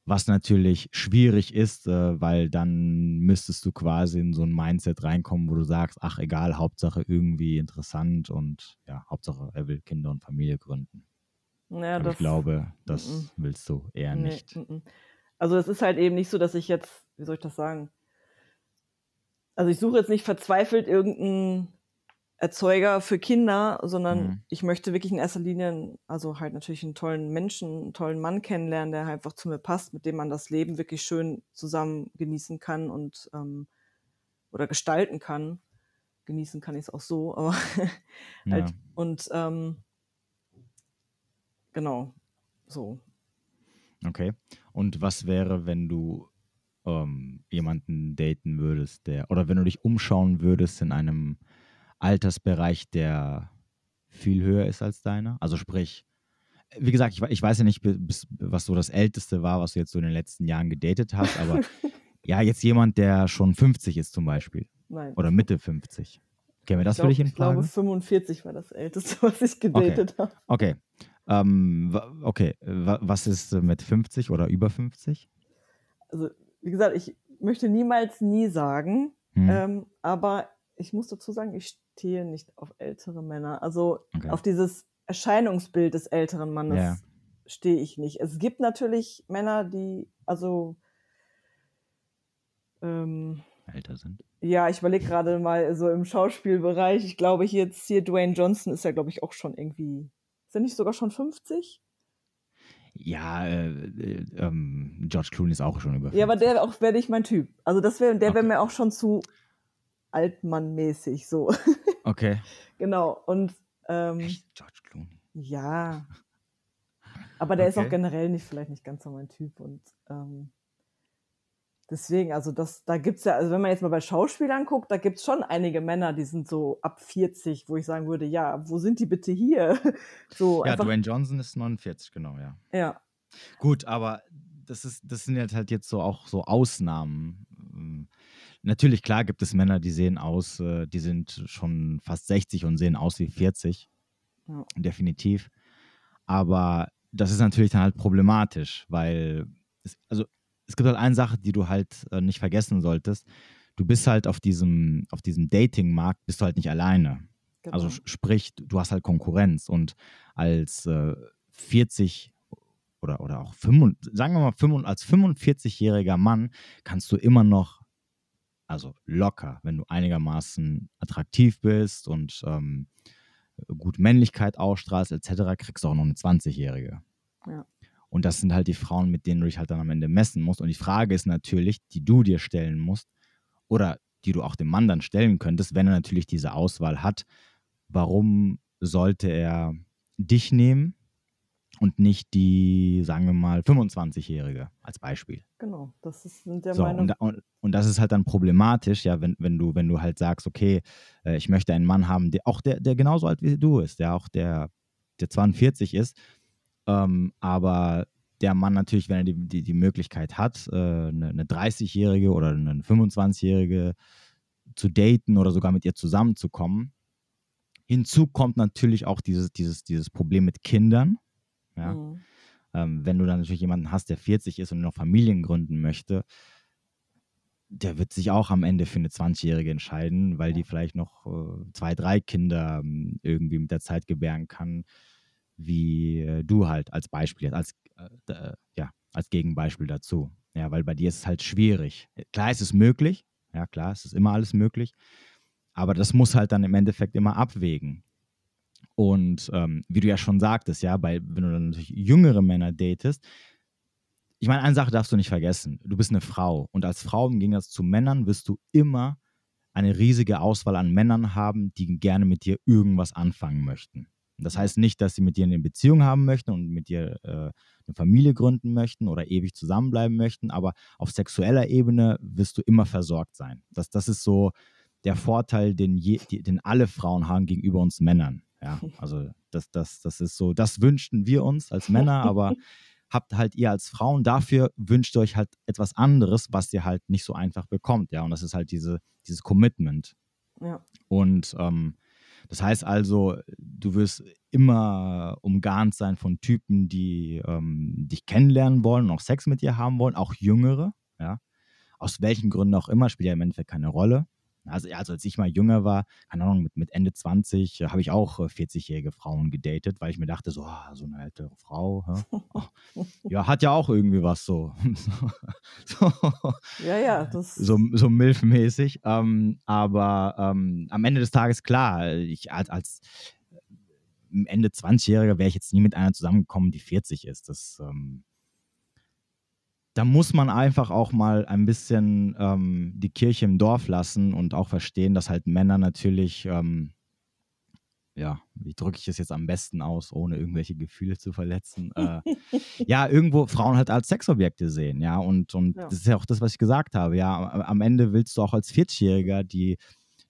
Was natürlich schwierig ist, äh, weil dann müsstest du quasi in so ein Mindset reinkommen, wo du sagst, ach egal, Hauptsache irgendwie interessant und ja, Hauptsache er will Kinder und Familie gründen. Ja, Aber ich glaube, das Mhm. willst du eher Nee, nicht. mhm. Also es ist halt eben nicht so, dass ich jetzt, wie soll ich das sagen? Also ich suche jetzt nicht verzweifelt irgendeinen Erzeuger für Kinder, sondern Mhm. ich möchte wirklich in erster Linie, also halt natürlich einen tollen Menschen, einen tollen Mann kennenlernen, der einfach zu mir passt, mit dem man das Leben wirklich schön zusammen genießen kann und ähm, oder gestalten kann. Genießen kann ich es auch so, [laughs] aber halt Ja. und ähm, genau so. Okay. Und was wäre, wenn du ähm, jemanden daten würdest, der, oder wenn du dich umschauen würdest in einem Altersbereich, der viel höher ist als deiner? Also sprich, wie gesagt, ich, ich weiß ja nicht, bis, was so das Älteste war, was du jetzt so in den letzten Jahren gedatet hast, aber [laughs] ja, jetzt jemand, der schon 50 ist zum Beispiel Nein. oder Mitte 50. Käme das ich für dich in ich glaube, Frage? 45 war das älteste, [laughs] was ich gedatet habe. Okay. Ähm, okay, wa- was ist mit 50 oder über 50? Also, wie gesagt, ich möchte niemals nie sagen, Hm. ähm, aber ich muss dazu sagen, ich stehe nicht auf ältere Männer. Also Okay. auf dieses Erscheinungsbild des älteren Mannes Ja. stehe ich nicht. Es gibt natürlich Männer, die, also ähm, Älter sind. ja, ich überlege gerade mal so im Schauspielbereich. Ich glaube, hier jetzt hier Dwayne Johnson ist ja, glaube ich, auch schon irgendwie. Ist er nicht sogar schon 50? Ja, äh, äh, ähm, George Clooney ist auch schon über Ja, aber 50. der auch wäre nicht mein Typ. Also das wäre, der wäre Okay. mir auch schon zu altmannmäßig so. [laughs] Okay. genau. Und ähm, Echt? George Clooney. ja. Aber der ist auch Okay. generell nicht, vielleicht nicht ganz so mein Typ. Und ähm, deswegen, also das, da gibt's ja, also wenn man jetzt mal bei Schauspielern guckt, da gibt's schon einige Männer, die sind so ab 40, wo ich sagen würde, ja, wo sind die bitte hier? [laughs] so Ja, einfach, Dwayne Johnson ist 49, genau, ja. ja. Gut, aber das ist, das sind jetzt halt jetzt so auch so Ausnahmen. Ähm, Natürlich, klar gibt es Männer, die sehen aus, äh, die sind schon fast 60 und sehen aus wie 40. Ja. Definitiv. Aber das ist natürlich dann halt problematisch, weil es, also es gibt halt eine Sache, die du halt äh, nicht vergessen solltest. Du bist halt auf diesem, auf diesem Dating-Markt, bist du halt nicht alleine. Genau. Also sprich, du hast halt Konkurrenz und als äh, 40 oder, oder auch 5, sagen wir mal 5, als 45-jähriger Mann kannst du immer noch also locker, wenn du einigermaßen attraktiv bist und ähm, gut Männlichkeit ausstrahlst, etc., kriegst du auch noch eine 20-Jährige. Ja. Und das sind halt die Frauen, mit denen du dich halt dann am Ende messen musst. Und die Frage ist natürlich, die du dir stellen musst oder die du auch dem Mann dann stellen könntest, wenn er natürlich diese Auswahl hat, warum sollte er dich nehmen und nicht die, sagen wir mal, 25-Jährige als Beispiel. Genau, das ist, sind der so, Meinung. Und, und, und, das ist halt dann problematisch, ja, wenn, wenn, du, wenn du halt sagst, okay, äh, ich möchte einen Mann haben, der auch der, der genauso alt wie du ist, der auch der, der 42 ist, ähm, aber der Mann natürlich, wenn er die, die, die Möglichkeit hat, äh, eine, eine 30-Jährige oder eine 25-Jährige zu daten oder sogar mit ihr zusammenzukommen. Hinzu kommt natürlich auch dieses, dieses, dieses Problem mit Kindern. Ja? Mhm. Ähm, wenn du dann natürlich jemanden hast, der 40 ist und noch Familien gründen möchte, der wird sich auch am Ende für eine 20-Jährige entscheiden, weil die vielleicht noch äh, zwei, drei Kinder äh, irgendwie mit der Zeit gebären kann, wie äh, du halt als Beispiel, als, äh, ja, als Gegenbeispiel dazu. Ja, weil bei dir ist es halt schwierig. Klar ist es möglich, ja klar, es ist immer alles möglich, aber das muss halt dann im Endeffekt immer abwägen. Und ähm, wie du ja schon sagtest, ja, bei, wenn du dann natürlich jüngere Männer datest, ich meine, eine Sache darfst du nicht vergessen. Du bist eine Frau und als Frau im Gegensatz zu Männern wirst du immer eine riesige Auswahl an Männern haben, die gerne mit dir irgendwas anfangen möchten. Das heißt nicht, dass sie mit dir eine Beziehung haben möchten und mit dir äh, eine Familie gründen möchten oder ewig zusammenbleiben möchten, aber auf sexueller Ebene wirst du immer versorgt sein. Das, das ist so der Vorteil, den, je, den alle Frauen haben gegenüber uns Männern. Ja, [laughs] also das, das, das ist so, das wünschten wir uns als Männer, aber [laughs] habt halt ihr als Frauen, dafür wünscht ihr euch halt etwas anderes, was ihr halt nicht so einfach bekommt, ja, und das ist halt diese, dieses Commitment. Ja. Und ähm, das heißt also, du wirst immer umgarnt sein von Typen, die ähm, dich kennenlernen wollen und auch Sex mit dir haben wollen, auch Jüngere, ja. Aus welchen Gründen auch immer, spielt ja im Endeffekt keine Rolle. Also, also als ich mal jünger war, keine Ahnung, mit, mit Ende 20 äh, habe ich auch äh, 40-jährige Frauen gedatet, weil ich mir dachte, so, ah, so eine ältere Frau, ja, [laughs] oh, ja, hat ja auch irgendwie was so. [laughs] so ja, ja, das. So, so milfmäßig. Ähm, aber ähm, am Ende des Tages, klar, ich als, als äh, Ende 20-Jähriger wäre ich jetzt nie mit einer zusammengekommen, die 40 ist. Das ähm, da muss man einfach auch mal ein bisschen ähm, die Kirche im Dorf lassen und auch verstehen, dass halt Männer natürlich, ähm, ja, wie drücke ich es jetzt am besten aus, ohne irgendwelche Gefühle zu verletzen, äh, [laughs] ja, irgendwo Frauen halt als Sexobjekte sehen, ja, und, und ja. das ist ja auch das, was ich gesagt habe, ja, am Ende willst du auch als 40-Jähriger die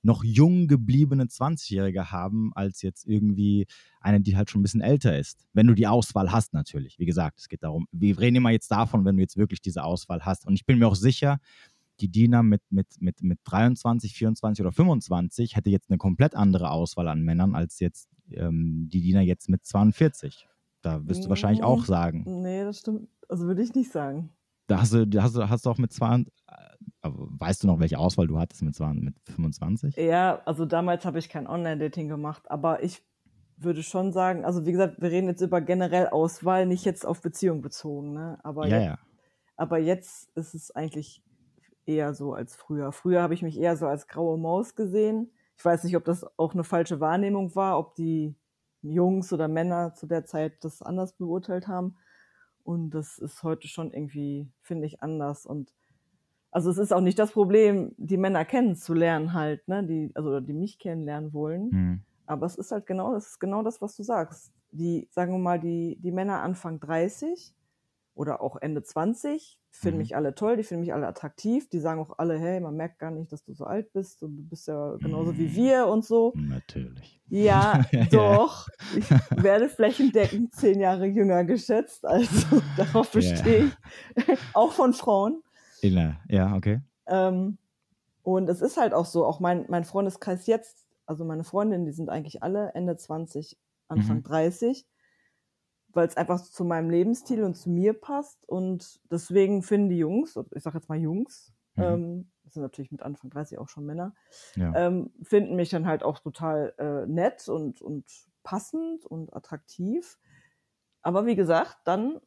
noch jung gebliebene 20-Jährige haben, als jetzt irgendwie eine, die halt schon ein bisschen älter ist. Wenn du die Auswahl hast, natürlich. Wie gesagt, es geht darum, wir reden immer jetzt davon, wenn du jetzt wirklich diese Auswahl hast. Und ich bin mir auch sicher, die Diener mit, mit, mit, mit 23, 24 oder 25 hätte jetzt eine komplett andere Auswahl an Männern als jetzt ähm, die Diener jetzt mit 42. Da wirst du wahrscheinlich auch hm, sagen. Nee, das stimmt. Also würde ich nicht sagen. Da hast du, hast du, hast du auch mit 22, weißt du noch, welche Auswahl du hattest mit, mit 25? Ja, also damals habe ich kein Online-Dating gemacht, aber ich würde schon sagen, also wie gesagt, wir reden jetzt über generell Auswahl, nicht jetzt auf Beziehung bezogen, ne? Aber, ja, jetzt, ja. aber jetzt ist es eigentlich eher so als früher. Früher habe ich mich eher so als graue Maus gesehen. Ich weiß nicht, ob das auch eine falsche Wahrnehmung war, ob die Jungs oder Männer zu der Zeit das anders beurteilt haben. Und das ist heute schon irgendwie, finde ich, anders. Und also es ist auch nicht das Problem, die Männer kennenzulernen halt, ne, die, also die mich kennenlernen wollen. Mhm. Aber es ist halt genau, das ist genau das, was du sagst. Die, sagen wir mal, die, die Männer Anfang 30 oder auch Ende 20 finden mhm. mich alle toll, die finden mich alle attraktiv, die sagen auch alle, hey, man merkt gar nicht, dass du so alt bist und du bist ja genauso mhm. wie wir und so. Natürlich. Ja, [laughs] doch. Ich [laughs] werde flächendeckend zehn Jahre jünger geschätzt, also [laughs] darauf bestehe ich. auch von Frauen. Inner, ja, okay. Ähm, und es ist halt auch so, auch mein, mein Freundeskreis jetzt, also meine Freundinnen, die sind eigentlich alle Ende 20, Anfang mhm. 30, weil es einfach zu meinem Lebensstil und zu mir passt. Und deswegen finden die Jungs, ich sag jetzt mal Jungs, mhm. ähm, das sind natürlich mit Anfang 30 auch schon Männer, ja. ähm, finden mich dann halt auch total äh, nett und, und passend und attraktiv. Aber wie gesagt, dann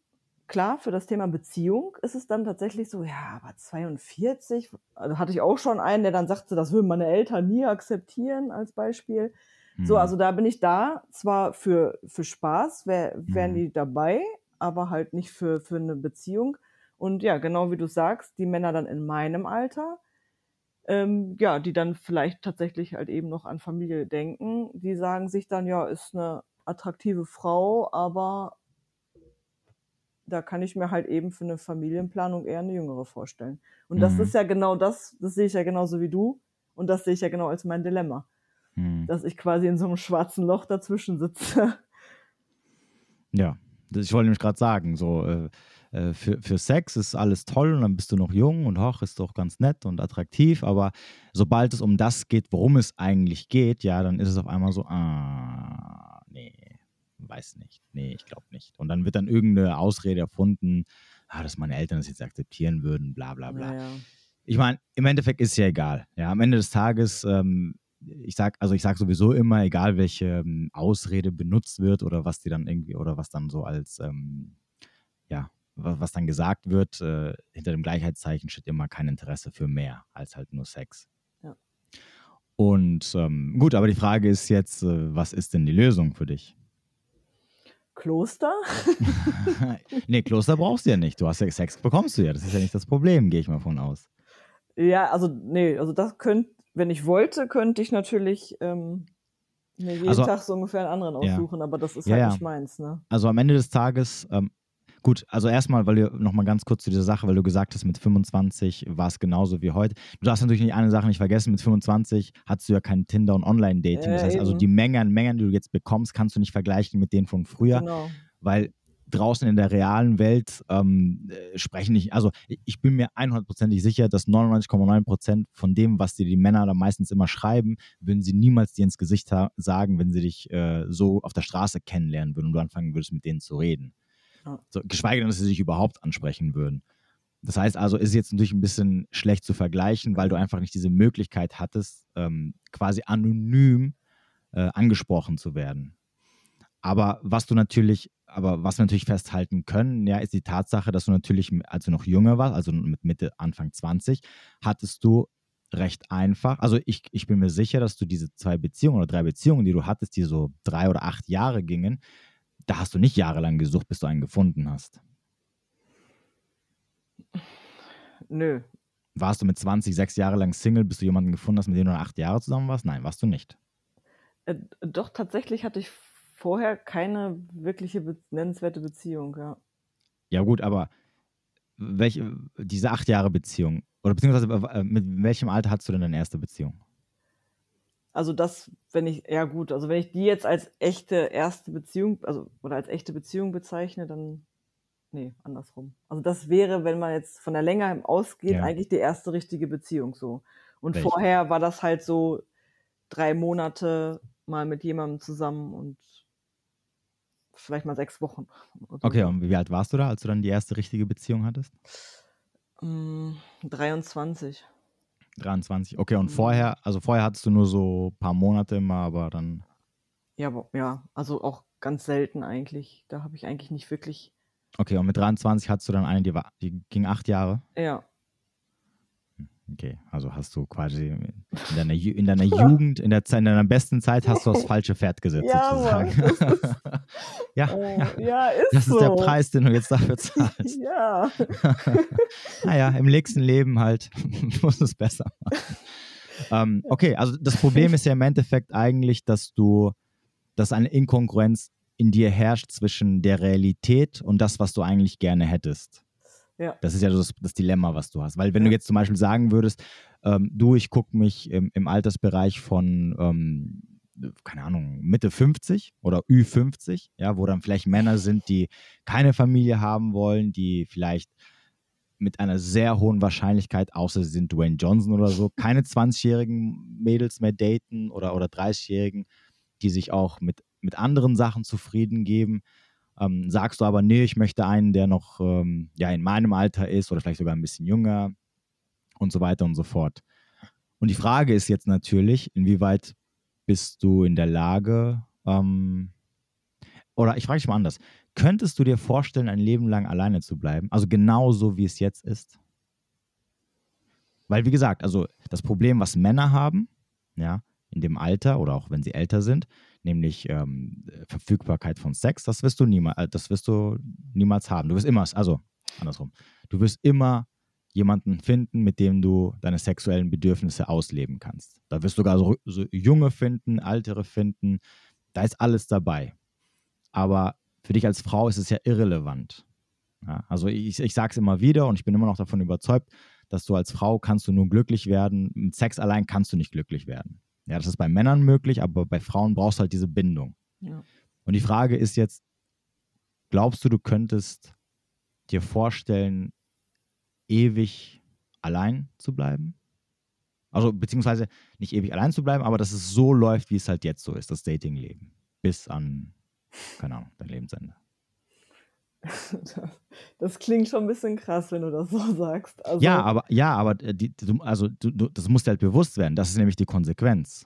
klar, für das Thema Beziehung ist es dann tatsächlich so, ja, aber 42, also hatte ich auch schon einen, der dann sagte, das würden meine Eltern nie akzeptieren als Beispiel. Mhm. So, also da bin ich da, zwar für, für Spaß wär, wären mhm. die dabei, aber halt nicht für, für eine Beziehung. Und ja, genau wie du sagst, die Männer dann in meinem Alter, ähm, ja, die dann vielleicht tatsächlich halt eben noch an Familie denken, die sagen sich dann, ja, ist eine attraktive Frau, aber da kann ich mir halt eben für eine Familienplanung eher eine jüngere vorstellen. Und das mhm. ist ja genau das, das sehe ich ja genauso wie du. Und das sehe ich ja genau als mein Dilemma. Mhm. Dass ich quasi in so einem schwarzen Loch dazwischen sitze. Ja, ich wollte nämlich gerade sagen, so äh, äh, für, für Sex ist alles toll und dann bist du noch jung und hoch, ist doch ganz nett und attraktiv, aber sobald es um das geht, worum es eigentlich geht, ja, dann ist es auf einmal so, ah, weiß nicht. Nee, ich glaube nicht. Und dann wird dann irgendeine Ausrede erfunden, ah, dass meine Eltern das jetzt akzeptieren würden, bla bla bla. Ja, Ich meine, im Endeffekt ist es ja egal. Ja, am Ende des Tages, ähm, ich sag, also ich sage sowieso immer, egal welche ähm, Ausrede benutzt wird oder was die dann irgendwie, oder was dann so als, ähm, ja, was, was, dann gesagt wird, äh, hinter dem Gleichheitszeichen steht immer kein Interesse für mehr als halt nur Sex. Ja. Und ähm, gut, aber die Frage ist jetzt, äh, was ist denn die Lösung für dich? Kloster? [laughs] nee, Kloster brauchst du ja nicht. Du hast ja Sex, bekommst du ja. Das ist ja nicht das Problem, gehe ich mal von aus. Ja, also, nee, also das könnte, wenn ich wollte, könnte ich natürlich ähm, mir jeden also, Tag so ungefähr einen anderen aussuchen, ja. aber das ist ja, halt ja. nicht meins, ne? Also am Ende des Tages, ähm, Gut, also erstmal, weil du nochmal ganz kurz zu dieser Sache, weil du gesagt hast, mit 25 war es genauso wie heute. Du darfst natürlich nicht eine Sache nicht vergessen, mit 25 hattest du ja kein Tinder und Online-Dating. das heißt also, die Menge an Mengen, die du jetzt bekommst, kannst du nicht vergleichen mit denen von früher. Genau. Weil draußen in der realen Welt ähm, äh, sprechen nicht, also ich bin mir 100%ig sicher, dass 99,9% von dem, was dir die Männer da meistens immer schreiben, würden sie niemals dir ins Gesicht sagen, wenn sie dich äh, so auf der Straße kennenlernen würden und du anfangen würdest, mit denen zu reden. So, geschweige denn, dass sie sich überhaupt ansprechen würden. Das heißt also, ist jetzt natürlich ein bisschen schlecht zu vergleichen, weil du einfach nicht diese Möglichkeit hattest, ähm, quasi anonym äh, angesprochen zu werden. Aber was du natürlich, aber was wir natürlich festhalten können, ja, ist die Tatsache, dass du natürlich, als du noch jünger warst, also mit Mitte, Anfang 20, hattest du recht einfach. Also ich, ich bin mir sicher, dass du diese zwei Beziehungen oder drei Beziehungen, die du hattest, die so drei oder acht Jahre gingen, da hast du nicht jahrelang gesucht, bis du einen gefunden hast. Nö. Warst du mit 20, sechs Jahre lang Single, bis du jemanden gefunden hast, mit dem du acht Jahre zusammen warst? Nein, warst du nicht. Äh, doch, tatsächlich hatte ich vorher keine wirkliche be nennenswerte Beziehung, ja. Ja, gut, aber welche, diese acht Jahre Beziehung, oder beziehungsweise äh, mit welchem Alter hattest du denn deine erste Beziehung? Also das, wenn ich, ja gut, also wenn ich die jetzt als echte erste Beziehung, also oder als echte Beziehung bezeichne, dann nee, andersrum. Also das wäre, wenn man jetzt von der Länge ausgeht, ja. eigentlich die erste richtige Beziehung so. Und Welche? vorher war das halt so drei Monate mal mit jemandem zusammen und vielleicht mal sechs Wochen. Okay, und wie alt warst du da, als du dann die erste richtige Beziehung hattest? 23. Mm, 23. Okay, und mhm. vorher, also vorher hattest du nur so ein paar Monate immer, aber dann. Ja, ja, also auch ganz selten eigentlich. Da habe ich eigentlich nicht wirklich. Okay, und mit 23 hattest du dann eine, die, war, die ging acht Jahre? Ja. Okay, also hast du quasi in deiner, in deiner Jugend, in, der, in deiner besten Zeit hast du das [laughs] falsche Pferd gesetzt, ja, sozusagen. [laughs] ja, oh, ja, ist Das so. ist der Preis, den du jetzt dafür [laughs] zahlst. ja. naja, im nächsten Leben halt muss es besser machen. Ähm, okay, also das Problem ist ja im Endeffekt eigentlich, dass du, dass eine Inkongruenz in dir herrscht zwischen der Realität und das, was du eigentlich gerne hättest. Ja. Das ist ja das, das, Dilemma, was du hast. Weil wenn ja. du jetzt zum Beispiel sagen würdest, ähm, du, ich gucke mich im, im, Altersbereich von, ähm, keine Ahnung, Mitte 50 oder Ü50, ja, wo dann vielleicht Männer sind, die keine Familie haben wollen, die vielleicht mit einer sehr hohen Wahrscheinlichkeit, außer sie sind Dwayne Johnson oder so, keine 20-jährigen Mädels mehr daten oder, oder 30-jährigen, die sich auch mit, mit anderen Sachen zufrieden geben. Ähm, sagst du aber, nee, ich möchte einen, der noch ähm, ja, in meinem Alter ist oder vielleicht sogar ein bisschen jünger und so weiter und so fort. Und die Frage ist jetzt natürlich, inwieweit bist du in der Lage, ähm, oder ich frage dich mal anders, könntest du dir vorstellen, ein Leben lang alleine zu bleiben? Also genauso, wie es jetzt ist? Weil, wie gesagt, also das Problem, was Männer haben, ja, in dem Alter oder auch wenn sie älter sind, nämlich ähm, Verfügbarkeit von Sex, das wirst du niemals, äh, das wirst du niemals haben. Du wirst immer, also andersrum, du wirst immer jemanden finden, mit dem du deine sexuellen Bedürfnisse ausleben kannst. Da wirst du sogar so, so junge finden, ältere finden, da ist alles dabei. Aber für dich als Frau ist es ja irrelevant. Ja, also ich, ich sage es immer wieder und ich bin immer noch davon überzeugt, dass du als Frau kannst du nur glücklich werden. Mit Sex allein kannst du nicht glücklich werden. Ja, das ist bei Männern möglich, aber bei Frauen brauchst du halt diese Bindung. Ja. Und die Frage ist jetzt, glaubst du, du könntest dir vorstellen, ewig allein zu bleiben? Also beziehungsweise nicht ewig allein zu bleiben, aber dass es so läuft, wie es halt jetzt so ist, das Datingleben. Bis an, keine Ahnung, dein Lebensende. [laughs] Das klingt schon ein bisschen krass, wenn du das so sagst. Also, ja, aber, ja, aber äh, die, also, du, du, das muss dir halt bewusst werden. Das ist nämlich die Konsequenz.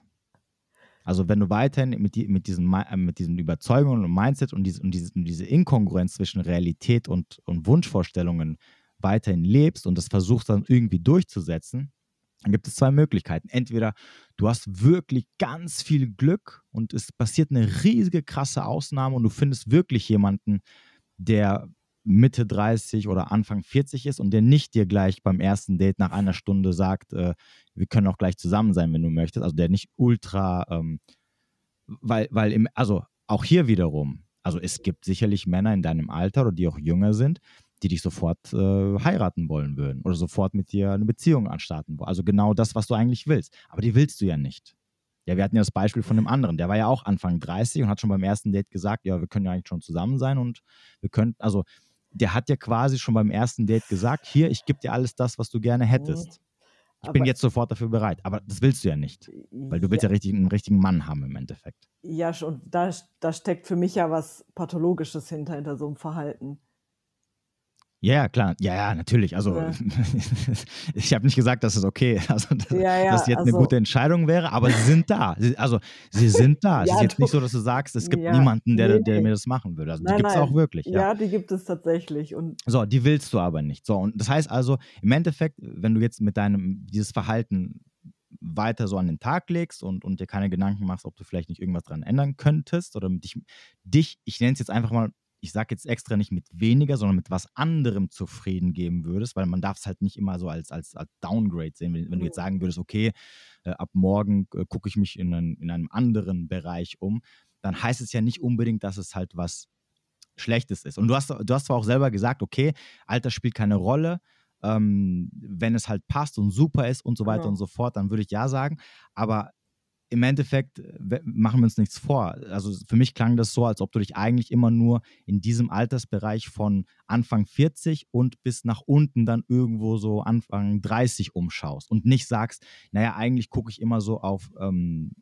Also wenn du weiterhin mit, die, mit, diesen, äh, mit diesen Überzeugungen und Mindset und diese, und diese, und diese Inkongruenz zwischen Realität und, und Wunschvorstellungen weiterhin lebst und das versuchst dann irgendwie durchzusetzen, dann gibt es zwei Möglichkeiten. Entweder du hast wirklich ganz viel Glück und es passiert eine riesige, krasse Ausnahme und du findest wirklich jemanden, der Mitte 30 oder Anfang 40 ist und der nicht dir gleich beim ersten Date nach einer Stunde sagt, äh, wir können auch gleich zusammen sein, wenn du möchtest. Also der nicht ultra, ähm, weil, weil im, also auch hier wiederum, also es gibt sicherlich Männer in deinem Alter oder die auch jünger sind, die dich sofort äh, heiraten wollen würden oder sofort mit dir eine Beziehung anstarten wollen. Also genau das, was du eigentlich willst. Aber die willst du ja nicht. Ja, wir hatten ja das Beispiel von dem anderen, der war ja auch Anfang 30 und hat schon beim ersten Date gesagt, ja, wir können ja eigentlich schon zusammen sein und wir können, also der hat ja quasi schon beim ersten Date gesagt, hier, ich gebe dir alles das, was du gerne hättest. Ich aber, bin jetzt sofort dafür bereit. Aber das willst du ja nicht, weil du willst ja, ja richtig, einen richtigen Mann haben im Endeffekt. Ja, und da, da steckt für mich ja was Pathologisches hinter, hinter so einem Verhalten. Ja, klar. Ja, ja, natürlich. Also ja. [laughs] ich habe nicht gesagt, dass es okay ist, also, dass, ja, ja, dass jetzt also, eine gute Entscheidung wäre, aber sie sind da. Sie, also sie sind da. es [laughs] ist jetzt nicht so, dass du sagst, es gibt niemanden, der, der mir das machen würde. Also nein, die gibt es auch wirklich. Ja. die gibt es tatsächlich. Und so, die willst du aber nicht. So, und das heißt also, im Endeffekt, wenn du jetzt mit deinem, dieses Verhalten weiter so an den Tag legst und, und dir keine Gedanken machst, ob du vielleicht nicht irgendwas dran ändern könntest oder dich, dich ich nenne es jetzt einfach mal ich sage jetzt extra nicht mit weniger, sondern mit was anderem zufrieden geben würdest, weil man darf es halt nicht immer so als, als, als Downgrade sehen. Wenn, wenn du jetzt sagen würdest, okay, äh, ab morgen äh, gucke ich mich in, ein, in einem anderen Bereich um, dann heißt es ja nicht unbedingt, dass es halt was Schlechtes ist. Und du hast, du hast zwar auch selber gesagt, okay, Alter spielt keine Rolle, ähm, wenn es halt passt und super ist und so weiter ja. und so fort, dann würde ich ja sagen. Aber im Endeffekt machen wir uns nichts vor. Also für mich klang das so, als ob du dich eigentlich immer nur in diesem Altersbereich von Anfang 40 und bis nach unten dann irgendwo so Anfang 30 umschaust und nicht sagst, naja, eigentlich gucke ich immer so auf ähm,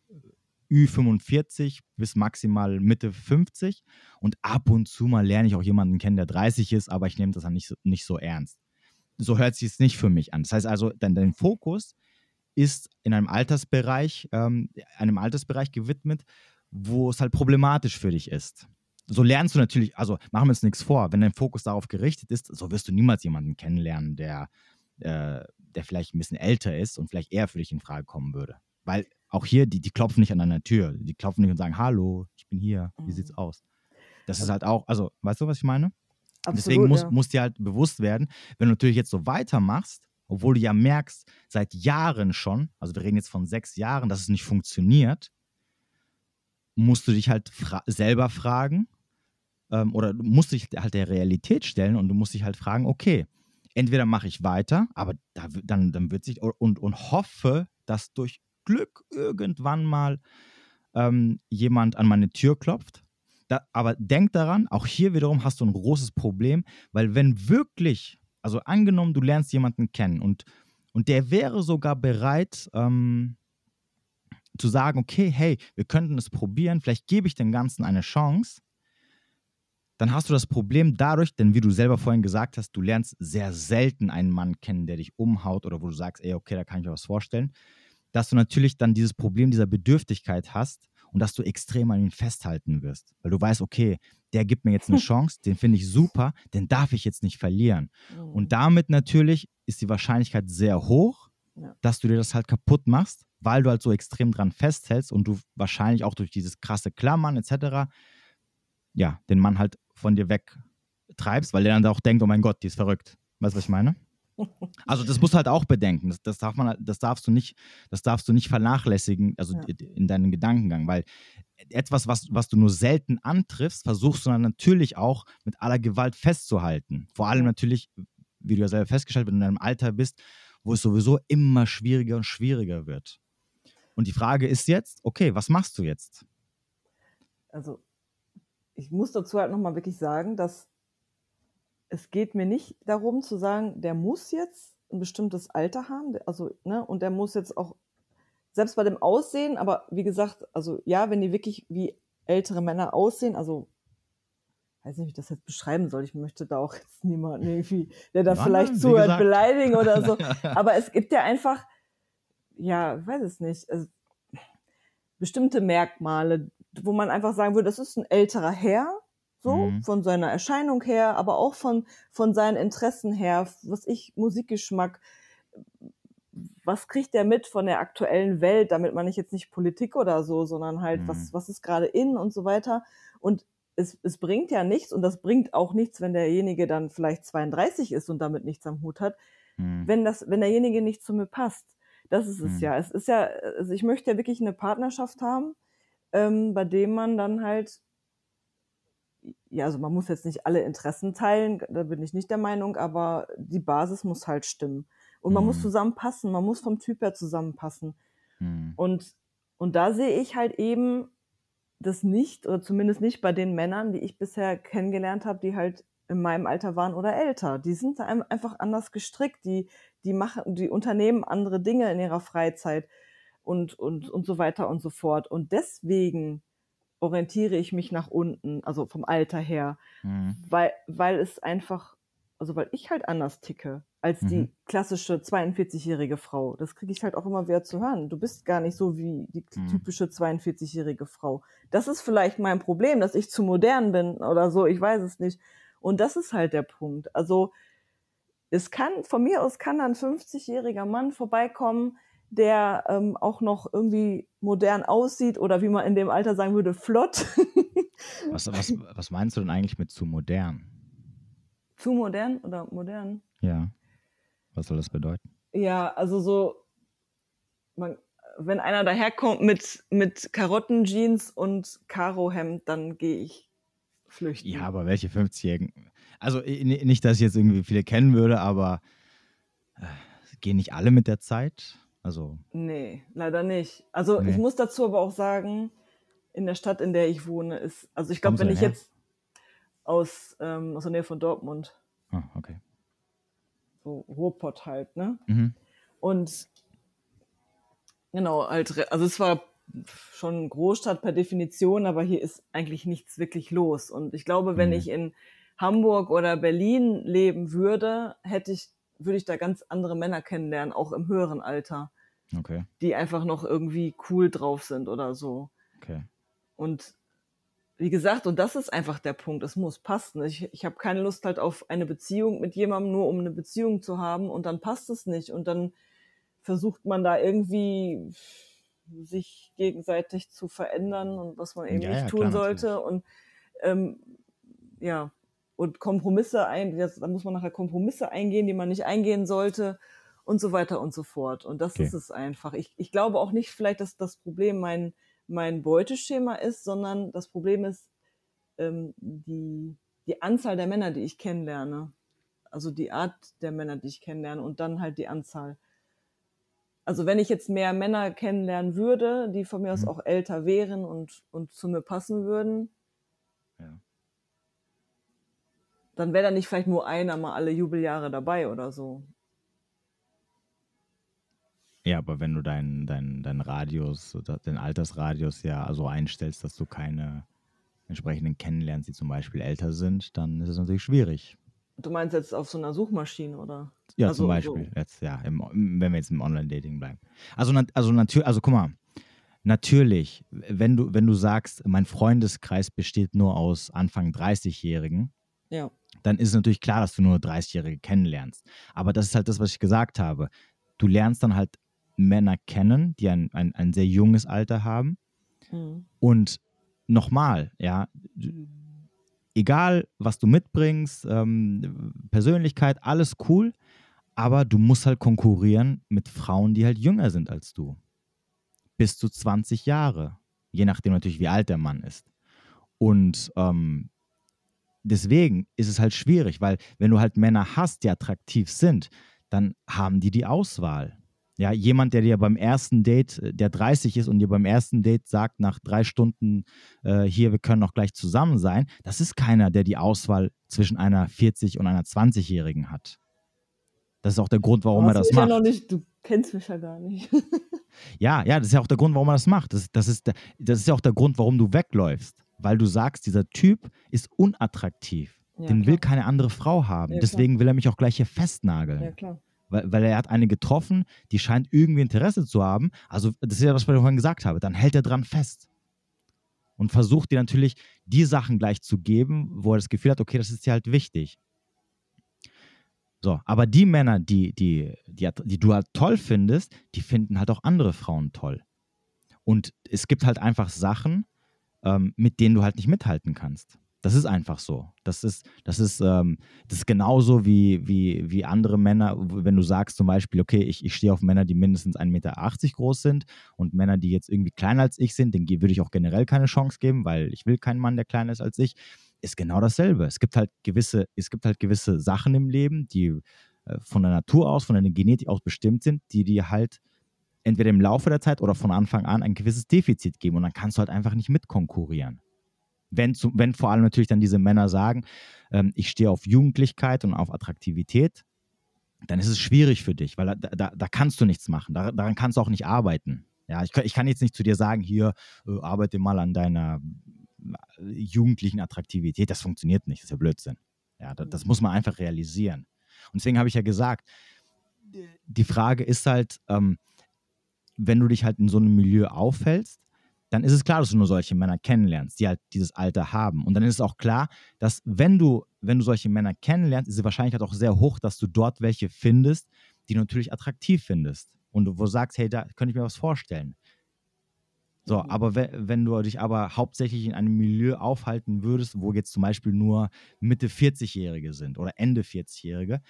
Ü45 bis maximal Mitte 50 und ab und zu mal lerne ich auch jemanden kennen, der 30 ist, aber ich nehme das dann nicht so, nicht so ernst. So hört sich es nicht für mich an. Das heißt also, dein, dein Fokus ist in einem Altersbereich, ähm, einem Altersbereich gewidmet, wo es halt problematisch für dich ist. So lernst du natürlich, also machen wir uns nichts vor, wenn dein Fokus darauf gerichtet ist, so wirst du niemals jemanden kennenlernen, der, äh, der vielleicht ein bisschen älter ist und vielleicht eher für dich in Frage kommen würde. Weil auch hier, die, die klopfen nicht an deiner Tür, die klopfen nicht und sagen, hallo, ich bin hier, wie sieht's mhm. aus? Das ist halt auch, also, weißt du, was ich meine? Absolut, Deswegen muss, ja. muss dir halt bewusst werden, wenn du natürlich jetzt so weitermachst, obwohl du ja merkst, seit Jahren schon, also wir reden jetzt von sechs Jahren, dass es nicht funktioniert, musst du dich halt fra selber fragen ähm, oder musst dich halt der Realität stellen und du musst dich halt fragen, okay, entweder mache ich weiter, aber da, dann, dann wird sich und, und hoffe, dass durch Glück irgendwann mal ähm, jemand an meine Tür klopft. Da, aber denk daran, auch hier wiederum hast du ein großes Problem, weil wenn wirklich also angenommen, du lernst jemanden kennen und, und der wäre sogar bereit ähm, zu sagen, okay, hey, wir könnten es probieren, vielleicht gebe ich dem Ganzen eine Chance. Dann hast du das Problem dadurch, denn wie du selber vorhin gesagt hast, du lernst sehr selten einen Mann kennen, der dich umhaut oder wo du sagst, ey, okay, da kann ich mir was vorstellen, dass du natürlich dann dieses Problem dieser Bedürftigkeit hast und dass du extrem an ihn festhalten wirst. Weil du weißt, okay, der gibt mir jetzt eine Chance, den finde ich super, den darf ich jetzt nicht verlieren. Mhm. Und damit natürlich ist die Wahrscheinlichkeit sehr hoch, dass du dir das halt kaputt machst, weil du halt so extrem dran festhältst und du wahrscheinlich auch durch dieses krasse Klammern etc. ja, den Mann halt von dir wegtreibst, weil der dann auch denkt, oh mein Gott, die ist verrückt. Weißt du, was ich meine? Also das musst du halt auch bedenken. Das, das, darf man, das darfst du nicht, das darfst du nicht vernachlässigen, also ja. in deinem Gedankengang, weil etwas, was, was du nur selten antriffst, versuchst du dann natürlich auch mit aller Gewalt festzuhalten. Vor allem natürlich, wie du ja selber festgestellt, wenn du in einem Alter bist, wo es sowieso immer schwieriger und schwieriger wird. Und die Frage ist jetzt, okay, was machst du jetzt? Also ich muss dazu halt nochmal wirklich sagen, dass es geht mir nicht darum zu sagen, der muss jetzt ein bestimmtes Alter haben, also, ne, und der muss jetzt auch, selbst bei dem Aussehen, aber wie gesagt, also ja, wenn die wirklich wie ältere Männer aussehen, also weiß nicht, wie ich das jetzt beschreiben soll. Ich möchte da auch jetzt niemanden irgendwie, der da Nein, vielleicht zuhört, gesagt. beleidigen oder so. [laughs] Aber es gibt ja einfach, ja, weiß es nicht, also, bestimmte Merkmale, wo man einfach sagen würde, das ist ein älterer Herr, so, mhm. von seiner Erscheinung her, aber auch von, von seinen Interessen her, was ich, Musikgeschmack, was kriegt der mit von der aktuellen Welt, damit man nicht jetzt nicht Politik oder so, sondern halt, mhm. was, was ist gerade in und so weiter. Und es, es bringt ja nichts, und das bringt auch nichts, wenn derjenige dann vielleicht 32 ist und damit nichts am Hut hat, mhm. wenn das, wenn derjenige nicht zu mir passt. Das ist es mhm. ja. Es ist ja, also ich möchte ja wirklich eine Partnerschaft haben, ähm, bei dem man dann halt ja, also man muss jetzt nicht alle Interessen teilen, da bin ich nicht der Meinung, aber die Basis muss halt stimmen. Und man mhm. muss zusammenpassen, man muss vom Typ her zusammenpassen. Mhm. Und, und da sehe ich halt eben das nicht, oder zumindest nicht bei den Männern, die ich bisher kennengelernt habe, die halt in meinem Alter waren oder älter. Die sind einfach anders gestrickt, die, die machen, die unternehmen andere Dinge in ihrer Freizeit und, und, und so weiter und so fort. Und deswegen orientiere ich mich nach unten, also vom Alter her, mhm. weil, weil es einfach, also weil ich halt anders ticke als mhm. die klassische 42-jährige Frau. Das kriege ich halt auch immer wieder zu hören. Du bist gar nicht so wie die mhm. typische 42-jährige Frau. Das ist vielleicht mein Problem, dass ich zu modern bin oder so, ich weiß es nicht. Und das ist halt der Punkt. Also es kann, von mir aus kann ein 50-jähriger Mann vorbeikommen, der ähm, auch noch irgendwie modern aussieht oder wie man in dem Alter sagen würde, flott. [laughs] was, was, was meinst du denn eigentlich mit zu modern? Zu modern oder modern? Ja. Was soll das bedeuten? Ja, also so, man, wenn einer daherkommt mit, mit Karottenjeans und Karohemd, dann gehe ich flüchten. Ja, aber welche 50-Jährigen? Also nicht, dass ich jetzt irgendwie viele kennen würde, aber äh, gehen nicht alle mit der Zeit? Also. Nee, leider nicht. Also nee. ich muss dazu aber auch sagen, in der Stadt, in der ich wohne, ist, also ich glaube, wenn ich her? jetzt aus, ähm, aus der Nähe von Dortmund. Ah, okay. So Ruhrpott halt, ne? Mhm. Und genau, halt, also es war schon Großstadt per Definition, aber hier ist eigentlich nichts wirklich los. Und ich glaube, wenn mhm. ich in Hamburg oder Berlin leben würde, hätte ich würde ich da ganz andere Männer kennenlernen, auch im höheren Alter. Okay. Die einfach noch irgendwie cool drauf sind oder so. Okay. Und wie gesagt, und das ist einfach der Punkt, es muss passen. Ich, ich habe keine Lust halt auf eine Beziehung mit jemandem, nur um eine Beziehung zu haben und dann passt es nicht und dann versucht man da irgendwie sich gegenseitig zu verändern und was man eben ja, nicht ja, tun klar, sollte. Natürlich. Und ähm, ja, und Kompromisse ein, da muss man nachher Kompromisse eingehen, die man nicht eingehen sollte und so weiter und so fort. Und das okay. ist es einfach. Ich, ich glaube auch nicht vielleicht, dass das Problem mein, mein Beuteschema ist, sondern das Problem ist ähm, die, die Anzahl der Männer, die ich kennenlerne. Also die Art der Männer, die ich kennenlerne und dann halt die Anzahl. Also wenn ich jetzt mehr Männer kennenlernen würde, die von mir aus mhm. auch älter wären und, und zu mir passen würden, ja dann wäre da nicht vielleicht nur einer mal alle Jubeljahre dabei oder so. Ja, aber wenn du deinen dein, dein Radius, den Altersradius ja so einstellst, dass du keine entsprechenden kennenlernst, die zum Beispiel älter sind, dann ist es natürlich schwierig. Du meinst jetzt auf so einer Suchmaschine, oder? Ja, also, zum Beispiel. So. Jetzt, ja, im, wenn wir jetzt im Online-Dating bleiben. Also, also natürlich, also guck mal, natürlich, wenn du, wenn du sagst, mein Freundeskreis besteht nur aus Anfang 30-Jährigen, Ja. dann ist es natürlich klar, dass du nur 30-Jährige kennenlernst. Aber das ist halt das, was ich gesagt habe. Du lernst dann halt Männer kennen, die ein, ein, ein sehr junges Alter haben. Mhm. Und nochmal, ja, egal was du mitbringst, ähm, Persönlichkeit, alles cool, aber du musst halt konkurrieren mit Frauen, die halt jünger sind als du. Bis zu 20 Jahre. Je nachdem natürlich, wie alt der Mann ist. Und ähm, deswegen ist es halt schwierig, weil wenn du halt Männer hast, die attraktiv sind, dann haben die die Auswahl. Ja, jemand, der dir beim ersten Date, äh, der 30 ist und dir beim ersten Date sagt, nach drei Stunden äh, hier, wir können auch gleich zusammen sein, das ist keiner, der die Auswahl zwischen einer 40- und einer 20-Jährigen hat. Das ist auch der Grund, warum er das mich ja macht. noch nicht, du kennst mich ja gar nicht. [laughs] Ja, ja, das ist ja auch der Grund, warum er das macht. Das, das, ist, das ist ja auch der Grund, warum du wegläufst. Weil du sagst, dieser Typ ist unattraktiv. Ja, Den will klar. keine andere Frau haben. Ja, klar. Deswegen will er mich auch gleich hier festnageln. Ja, klar. Weil, weil er hat eine getroffen, die scheint irgendwie Interesse zu haben. Also, das ist ja, was ich vorhin gesagt habe. Dann hält er dran fest. Und versucht dir natürlich die Sachen gleich zu geben, wo er das Gefühl hat, okay, das ist dir halt wichtig. So, aber die Männer, die, die, die, die du halt toll findest, die finden halt auch andere Frauen toll. Und es gibt halt einfach Sachen, ähm, mit denen du halt nicht mithalten kannst. Das ist einfach so. Das ist, das ist, ähm, das ist genauso wie, wie, wie andere Männer, wenn du sagst zum Beispiel, okay, ich, ich stehe auf Männer, die mindestens 1,80 Meter groß sind und Männer, die jetzt irgendwie kleiner als ich sind, denen würde ich auch generell keine Chance geben, weil ich will keinen Mann, der kleiner ist als ich, ist genau dasselbe. Es gibt halt gewisse, es gibt halt gewisse Sachen im Leben, die äh, von der Natur aus, von der Genetik aus bestimmt sind, die dir halt entweder im Laufe der Zeit oder von Anfang an ein gewisses Defizit geben und dann kannst du halt einfach nicht mitkonkurrieren. Wenn, zu, wenn vor allem natürlich dann diese Männer sagen, ähm, ich stehe auf Jugendlichkeit und auf Attraktivität, dann ist es schwierig für dich, weil da, da, da kannst du nichts machen. Da, daran kannst du auch nicht arbeiten. Ja, ich, kann- ich kann jetzt nicht zu dir sagen, hier, äh, arbeite mal an deiner äh, jugendlichen Attraktivität. Das funktioniert nicht. Das ist ja Blödsinn. Ja, das, das muss man einfach realisieren. Und deswegen habe ich ja gesagt, die Frage ist halt, ähm, wenn du dich halt in so einem Milieu aufhältst, dann ist es klar, dass du nur solche Männer kennenlernst, die halt dieses Alter haben. Und dann ist es auch klar, dass wenn du, wenn du solche Männer kennenlernst, ist die Wahrscheinlichkeit auch sehr hoch, dass du dort welche findest, die du natürlich attraktiv findest. Und wo du sagst, hey, da könnte ich mir was vorstellen. So, Mhm. aber we- wenn du dich aber hauptsächlich in einem Milieu aufhalten würdest, wo jetzt zum Beispiel nur Mitte 40-Jährige sind oder Ende 40-Jährige,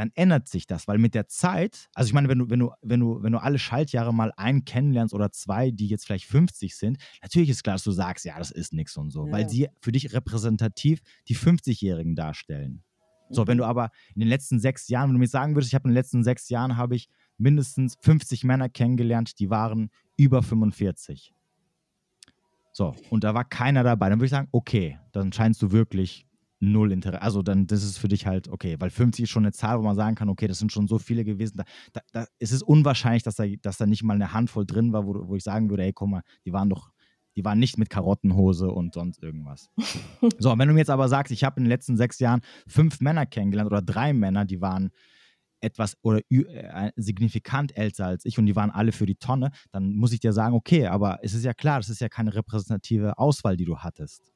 dann ändert sich das, weil mit der Zeit, also ich meine, wenn du, wenn du, wenn du, wenn du alle Schaltjahre mal einen kennenlernst oder zwei, die jetzt vielleicht 50 sind, natürlich ist klar, dass du sagst, ja, das ist nichts und so, Ja, weil sie für dich repräsentativ die 50-Jährigen darstellen. So, wenn Mhm. du aber in den letzten sechs Jahren, wenn du mir sagen würdest, ich habe in den letzten sechs Jahren habe ich mindestens 50 Männer kennengelernt, die waren über 45. So, und da war keiner dabei. Dann würde ich sagen, okay, dann scheinst du wirklich null Interesse. Also dann, das ist für dich halt okay, weil 50 ist schon eine Zahl, wo man sagen kann, okay, das sind schon so viele gewesen. Da, da, da es ist unwahrscheinlich, dass da, dass da nicht mal eine Handvoll drin war, wo, wo ich sagen würde, ey, guck mal, die waren doch, die waren nicht mit Karottenhose und sonst irgendwas. [laughs] so, und wenn du mir jetzt aber sagst, ich habe in den letzten sechs Jahren fünf Männer kennengelernt oder drei Männer, die waren etwas oder ü- äh, signifikant älter als ich und die waren alle für die Tonne, dann muss ich dir sagen, okay, aber es ist ja klar, das ist ja keine repräsentative Auswahl, die du hattest.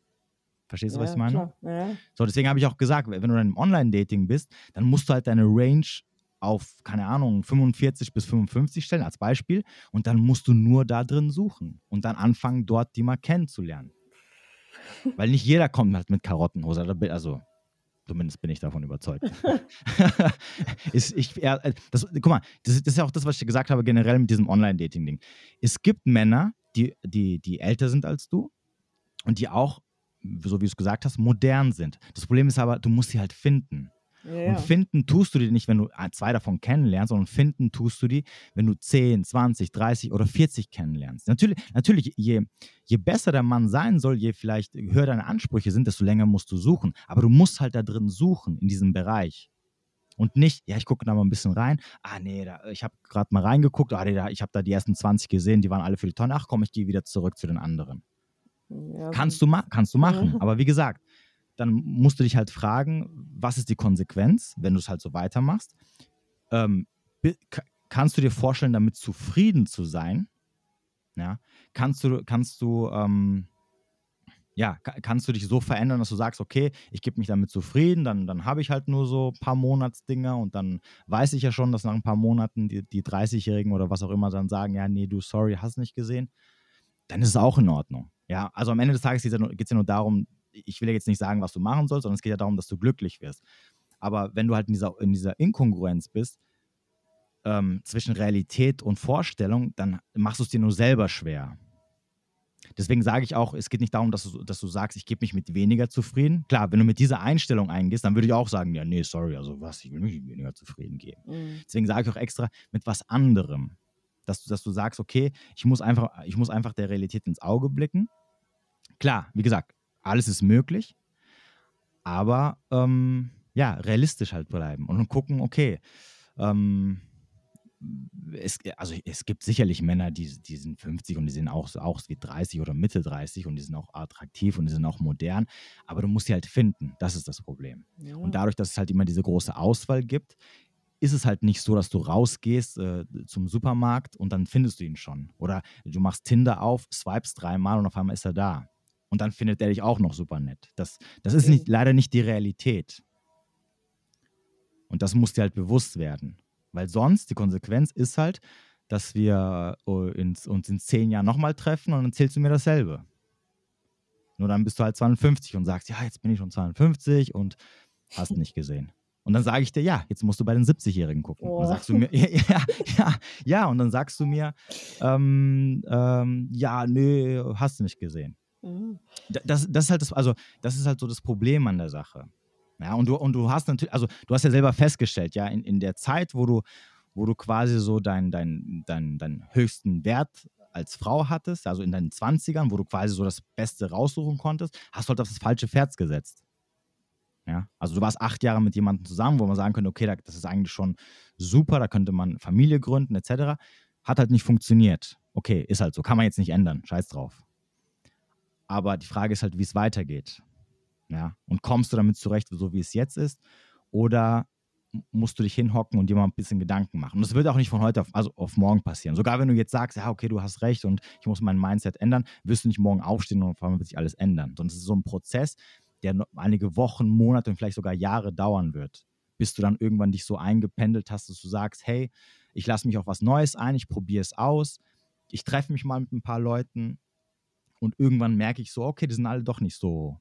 Verstehst du, was ich meine? Ja, ja. So, deswegen habe ich auch gesagt, wenn du in einem Online-Dating bist, dann musst du halt deine Range auf, keine Ahnung, 45 bis 55 stellen als Beispiel und dann musst du nur da drin suchen und dann anfangen, dort die mal kennenzulernen. [laughs] Weil nicht jeder kommt halt mit Karottenhose, also zumindest bin ich davon überzeugt. [laughs] [laughs] ist, ich, ja, äh, das, guck mal, das, ist- das ist ja auch das, was ich gesagt habe, generell mit diesem Online-Dating-Ding. Es gibt Männer, die, die, die älter sind als du und die auch, so wie du es gesagt hast, modern sind. Das Problem ist aber, du musst sie halt finden. Ja, Und finden tust du die nicht, wenn du zwei davon kennenlernst, sondern finden tust du die, wenn du 10, 20, 30 oder 40 kennenlernst. Natürlich, natürlich je, je besser der Mann sein soll, je vielleicht höher deine Ansprüche sind, desto länger musst du suchen. Aber du musst halt da drin suchen, in diesem Bereich. Und nicht, ja, ich gucke da mal ein bisschen rein. Ah, nee, da, ich habe gerade mal reingeguckt. Ah, nee, da, ich habe da die ersten 20 gesehen, die waren alle für die Tonne. Ach komm, ich gehe wieder zurück zu den anderen. Ja, Kannst du, kannst du machen. Ja. Aber wie gesagt, dann musst du dich halt fragen, was ist die Konsequenz, wenn du es halt so weitermachst? Ähm, kannst du dir vorstellen, damit zufrieden zu sein? Ja, kannst du, kannst du, ähm, ja, kannst du dich so verändern, dass du sagst, okay, ich gebe mich damit zufrieden, dann, dann habe ich halt nur so ein paar Monatsdinger und dann weiß ich ja schon, dass nach ein paar Monaten die, die 30-Jährigen oder was auch immer dann sagen, ja, nee, du, sorry, hast nicht gesehen, dann ist es auch in Ordnung. Ja, also am Ende des Tages geht es ja, nur darum, ich will ja jetzt nicht sagen, was du machen sollst, sondern es geht ja darum, dass du glücklich wirst. Aber wenn du halt in dieser, in dieser Inkongruenz bist, ähm, zwischen Realität und Vorstellung, dann machst du es dir nur selber schwer. Deswegen sage ich auch, es geht nicht darum, dass du, dass du sagst, ich gebe mich mit weniger zufrieden. Klar, wenn du mit dieser Einstellung eingehst, dann würde ich auch sagen, ja, nee, sorry, also was, ich will mich mit weniger zufrieden geben. Mhm. Deswegen sage ich auch extra mit was anderem. Dass du, dass du sagst, okay, ich muss, einfach, ich muss einfach der Realität ins Auge blicken. Klar, wie gesagt, alles ist möglich, aber ähm, ja, realistisch halt bleiben und gucken, okay, ähm, es, also es gibt sicherlich Männer, die, die sind 50 und die sind auch, auch wie 30 oder Mitte 30 und die sind auch attraktiv und die sind auch modern, aber du musst sie halt finden, das ist das Problem. Ja. Und dadurch, dass es halt immer diese große Auswahl gibt, ist es halt nicht so, dass du rausgehst äh, zum Supermarkt und dann findest du ihn schon. Oder du machst Tinder auf, swipest dreimal und auf einmal ist er da. Und dann findet er dich auch noch super nett. Das, das ist nicht, leider nicht die Realität. Und das muss dir halt bewusst werden. Weil sonst, die Konsequenz ist halt, dass wir äh, uns in zehn Jahren nochmal treffen und dann zählst du mir dasselbe. Nur dann bist du halt 52 und sagst, ja, jetzt bin ich schon 52 und hast nicht gesehen. Und dann sage ich dir, ja, jetzt musst du bei den 70-Jährigen gucken. Oh. Und dann sagst du mir, [laughs] ja, ja, ja, und dann sagst du mir, ähm, ähm, ja, nö, hast du nicht gesehen. Mhm. Das, das ist halt das, also das ist halt so das Problem an der Sache. Ja, und du, und du hast natürlich, also du hast ja selber festgestellt, ja, in, in der Zeit, wo du, wo du quasi so deinen dein, dein, dein höchsten Wert als Frau hattest, also in deinen 20ern, wo du quasi so das Beste raussuchen konntest, hast du halt auf das falsche Pferd gesetzt. Ja, also du warst acht Jahre mit jemandem zusammen, wo man sagen könnte, okay, das ist eigentlich schon super, da könnte man Familie gründen, etc. Hat halt nicht funktioniert. Okay, ist halt so, kann man jetzt nicht ändern, scheiß drauf. Aber die Frage ist halt, wie es weitergeht. Ja? Und kommst du damit zurecht, so wie es jetzt ist? Oder musst du dich hinhocken und dir mal ein bisschen Gedanken machen. Und das wird auch nicht von heute auf, also auf morgen passieren. Sogar wenn du jetzt sagst, ja, okay, du hast recht und ich muss mein Mindset ändern, wirst du nicht morgen aufstehen und vor allem wird sich alles ändern. Sondern es ist so ein Prozess, der einige Wochen, Monate und vielleicht sogar Jahre dauern wird, bis du dann irgendwann dich so eingependelt hast, dass du sagst, hey, ich lasse mich auf was Neues ein, ich probiere es aus, ich treffe mich mal mit ein paar Leuten und irgendwann merke ich so, okay, die sind alle doch nicht so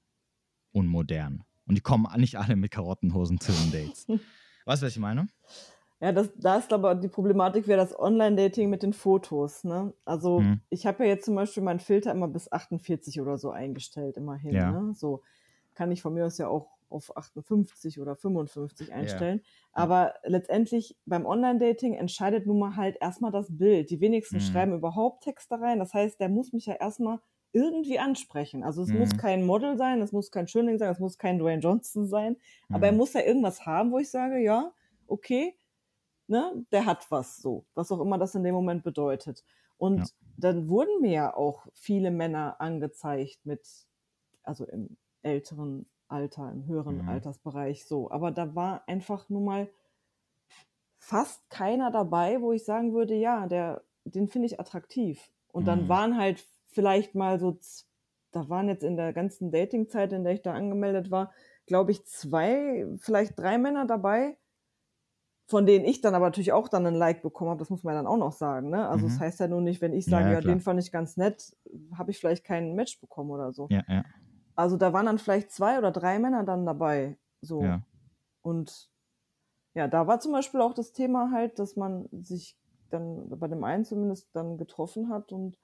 unmodern. Und die kommen nicht alle mit Karottenhosen zu den Dates. [laughs] weißt du, was ich meine? Ja, das, da ist aber die Problematik wäre das Online-Dating mit den Fotos. Ne? Also hm. ich habe ja jetzt zum Beispiel meinen Filter immer bis 48 oder so eingestellt, immerhin. Ja. Ne? So kann ich von mir aus ja auch auf 58 oder 55 einstellen. Ja. Aber letztendlich beim Online-Dating entscheidet nun mal halt erstmal das Bild. Die wenigsten hm. schreiben überhaupt Texte rein. Das heißt, der muss mich ja erstmal irgendwie ansprechen. Also es mhm. muss kein Model sein, es muss kein Schönling sein, es muss kein Dwayne Johnson sein, mhm. aber er mhm. muss ja irgendwas haben, wo ich sage, ja, okay, ne, der hat was so, was auch immer das in dem Moment bedeutet. Und ja. dann wurden mir ja auch viele Männer angezeigt mit, also im älteren Alter, im höheren mhm. Altersbereich so. Aber da war einfach nur mal fast keiner dabei, wo ich sagen würde, ja, der, den finde ich attraktiv. Und dann mhm. waren halt vielleicht mal so, da waren jetzt in der ganzen Datingzeit, in der ich da angemeldet war, glaube ich, zwei, vielleicht drei Männer dabei, von denen ich dann aber natürlich auch dann ein Like bekommen habe, das muss man dann auch noch sagen. Ne? Also mhm. das heißt ja nur nicht, wenn ich sage, ja, ja den fand ich ganz nett, habe ich vielleicht kein Match bekommen oder so. Ja, ja. Also da waren dann vielleicht zwei oder drei Männer dann dabei. So. Ja. Und ja, da war zum Beispiel auch das Thema halt, dass man sich dann bei dem einen zumindest dann getroffen hat und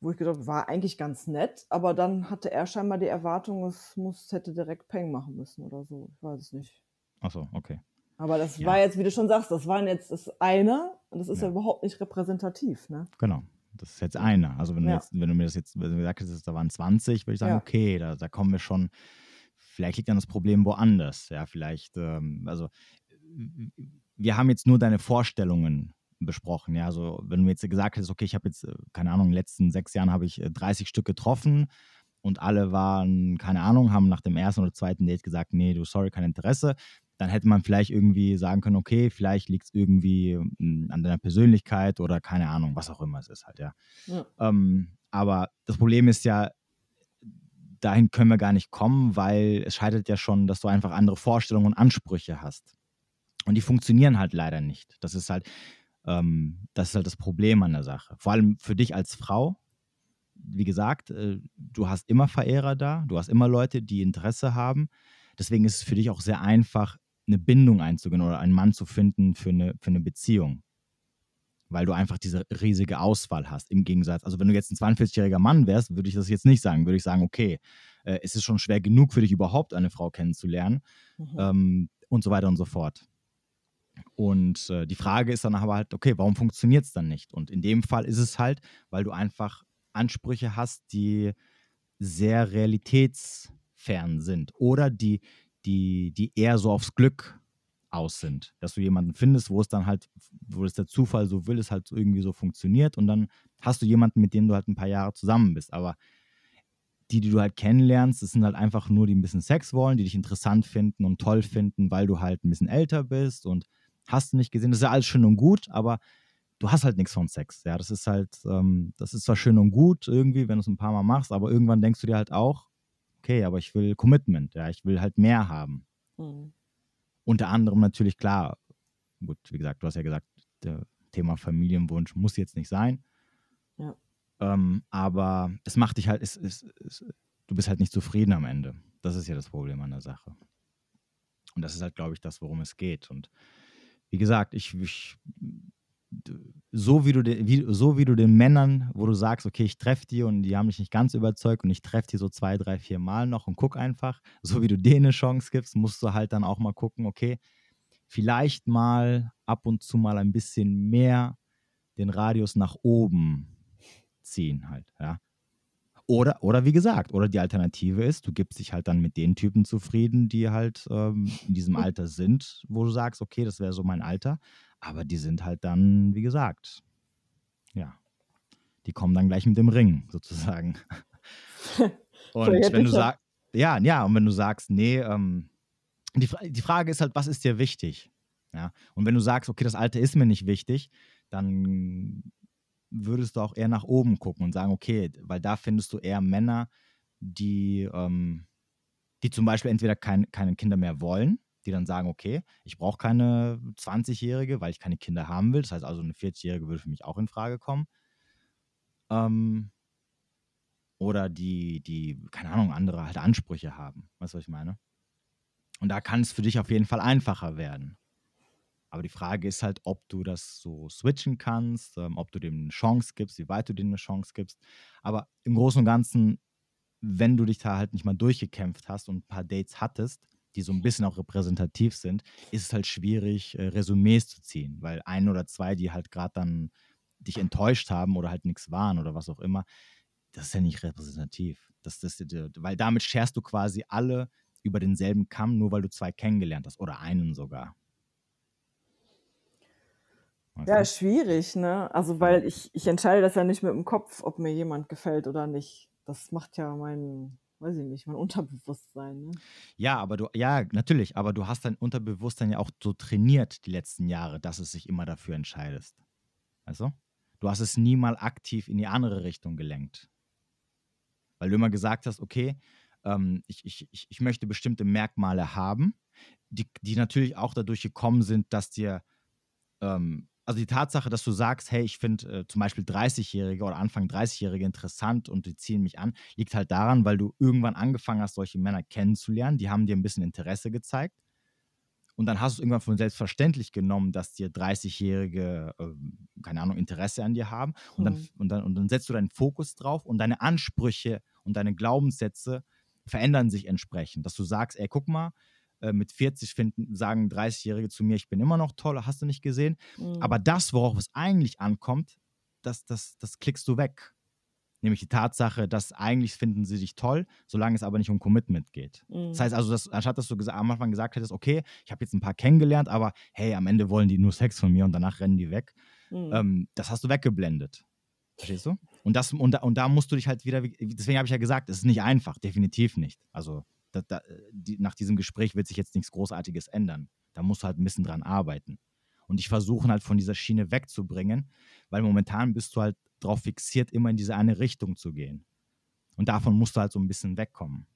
wo ich gedacht war eigentlich ganz nett, aber dann hatte er scheinbar die Erwartung, es muss, hätte direkt Peng machen müssen oder so. Ich weiß es nicht. Ach so, okay. Aber das ja. war jetzt, wie du schon sagst, das waren jetzt das eine und das ist ja, ja überhaupt nicht repräsentativ, ne? Genau. Das ist jetzt einer. Also wenn du, ja. jetzt, wenn du mir das jetzt wenn du gesagt hättest, da waren 20, würde ich sagen, okay, da, da kommen wir schon, vielleicht liegt dann das Problem woanders. Ja, vielleicht, ähm, also wir haben jetzt nur deine Vorstellungen besprochen. Ja, also wenn du jetzt gesagt hättest, okay, ich habe jetzt, äh, keine Ahnung, in den letzten sechs Jahren habe ich 30 äh, Stück getroffen und alle waren, keine Ahnung, haben nach dem ersten oder zweiten Date gesagt, nee, du, sorry, kein Interesse. Dann hätte man vielleicht irgendwie sagen können, okay, vielleicht liegt es irgendwie hm, an deiner Persönlichkeit oder keine Ahnung, was auch immer es ist halt, ja. ja. Ähm, aber das Problem ist ja, dahin können wir gar nicht kommen, weil es scheitert ja schon, dass du einfach andere Vorstellungen und Ansprüche hast. Und die funktionieren halt leider nicht. Das ist halt, ähm, das ist halt das Problem an der Sache. Vor allem für dich als Frau. Wie gesagt, äh, du hast immer Verehrer da, du hast immer Leute, die Interesse haben. Deswegen ist es für dich auch sehr einfach, eine Bindung einzugehen oder einen Mann zu finden für eine, für eine Beziehung weil du einfach diese riesige Auswahl hast. Im Gegensatz, also wenn du jetzt ein 42-jähriger Mann wärst, würde ich das jetzt nicht sagen. Würde ich sagen, okay, äh, es ist schon schwer genug für dich überhaupt eine Frau kennenzulernen mhm. ähm, und so weiter und so fort. Und äh, die Frage ist dann aber halt, okay, warum funktioniert es dann nicht? Und in dem Fall ist es halt, weil du einfach Ansprüche hast, die sehr realitätsfern sind oder die, die, die eher so aufs Glück aus sind. Dass du jemanden findest, wo es dann halt, wo es der Zufall so will, es halt irgendwie so funktioniert und dann hast du jemanden, mit dem du halt ein paar Jahre zusammen bist. Aber die, die du halt kennenlernst, das sind halt einfach nur, die ein bisschen Sex wollen, die dich interessant finden und toll finden, weil du halt ein bisschen älter bist und hast du nicht gesehen. Das ist ja alles schön und gut, aber du hast halt nichts von Sex. Ja, das ist halt, ähm, das ist zwar schön und gut irgendwie, wenn du es ein paar Mal machst, aber irgendwann denkst du dir halt auch, okay, aber ich will Commitment, ja, ich will halt mehr haben. Mhm. Unter anderem natürlich, klar, gut, wie gesagt, du hast ja gesagt, Thema Familienwunsch muss jetzt nicht sein. Ja. Ähm, aber es macht dich halt, es, es, es, du bist halt nicht zufrieden am Ende. Das ist ja das Problem an der Sache. Und das ist halt, glaube ich, das, worum es geht. Und wie gesagt, ich, ich so wie du de, wie, so wie du den Männern, wo du sagst, okay, ich treffe die und die haben mich nicht ganz überzeugt und ich treffe die so zwei, drei, vier Mal noch und guck einfach, so wie du denen eine Chance gibst, musst du halt dann auch mal gucken, okay, vielleicht mal ab und zu mal ein bisschen mehr den Radius nach oben ziehen halt, ja. Oder, oder wie gesagt, oder die Alternative ist, du gibst dich halt dann mit den Typen zufrieden, die halt ähm, in diesem [laughs] Alter sind, wo du sagst, okay, das wäre so mein Alter. Aber die sind halt dann, wie gesagt, ja, die kommen dann gleich mit dem Ring [laughs] sozusagen. [laughs] und wenn du sagst, ja, ja, und wenn du sagst, nee, ähm, die, die Frage ist halt, was ist dir wichtig? Ja, und wenn du sagst, okay, das Alter ist mir nicht wichtig, dann würdest du auch eher nach oben gucken und sagen, okay, weil da findest du eher Männer, die, ähm, die zum Beispiel entweder kein, keine Kinder mehr wollen die dann sagen, okay, ich brauche keine 20-Jährige, weil ich keine Kinder haben will. Das heißt also, eine 40-Jährige würde für mich auch in Frage kommen. Ähm, oder die, die, keine Ahnung, andere halt Ansprüche haben. Weißt du, was ich meine? Und da kann es für dich auf jeden Fall einfacher werden. Aber die Frage ist halt, ob du das so switchen kannst, ähm, ob du dem eine Chance gibst, wie weit du dem eine Chance gibst. Aber im Großen und Ganzen, wenn du dich da halt nicht mal durchgekämpft hast und ein paar Dates hattest, die so ein bisschen auch repräsentativ sind, ist es halt schwierig, äh, Resümees zu ziehen, weil ein oder zwei, die halt gerade dann dich enttäuscht haben oder halt nichts waren oder was auch immer, das ist ja nicht repräsentativ. Das, das, weil damit scherst du quasi alle über denselben Kamm, nur weil du zwei kennengelernt hast oder einen sogar. Weißt ja, schwierig, ne? Also, weil ich, ich entscheide das ja nicht mit dem Kopf, ob mir jemand gefällt oder nicht. Das macht ja mein, weiß ich nicht, mein Unterbewusstsein. Ne? Ja, aber du, ja, natürlich, aber du hast dein Unterbewusstsein ja auch so trainiert die letzten Jahre, dass es sich immer dafür entscheidest. Also, du hast es nie mal aktiv in die andere Richtung gelenkt. Weil du immer gesagt hast, okay, ähm, ich, ich, ich, möchte bestimmte Merkmale haben, die, die natürlich auch dadurch gekommen sind, dass dir ähm, also die Tatsache, dass du sagst, hey, ich finde äh, zum Beispiel 30-Jährige oder Anfang 30-Jährige interessant und die ziehen mich an, liegt halt daran, weil du irgendwann angefangen hast, solche Männer kennenzulernen. Die haben dir ein bisschen Interesse gezeigt. Und dann hast du es irgendwann von selbstverständlich genommen, dass dir 30-Jährige, äh, keine Ahnung, Interesse an dir haben. Und, mhm. dann, und, dann, und dann setzt du deinen Fokus drauf und deine Ansprüche und deine Glaubenssätze verändern sich entsprechend. Dass du sagst, ey, guck mal, äh, mit 40 finden, sagen 30-Jährige zu mir, ich bin immer noch toll, hast du nicht gesehen. Mhm. Aber das, worauf es eigentlich ankommt, das, das, das klickst du weg. Nämlich die Tatsache, dass eigentlich finden sie dich toll, solange es aber nicht um Commitment geht. Mhm. Das heißt also, dass, anstatt dass du am Anfang gesagt hättest, okay, ich habe jetzt ein paar kennengelernt, aber hey, am Ende wollen die nur Sex von mir und danach rennen die weg. Mhm. Ähm, das hast du weggeblendet. Verstehst du? Und, das, und, da, und da musst du dich halt wieder, deswegen habe ich ja gesagt, es ist nicht einfach, definitiv nicht. Also da, da, die, nach diesem Gespräch wird sich jetzt nichts Großartiges ändern. Da musst du halt ein bisschen dran arbeiten. Und ich versuche halt von dieser Schiene wegzubringen, weil momentan bist du halt darauf fixiert, immer in diese eine Richtung zu gehen. Und davon musst du halt so ein bisschen wegkommen.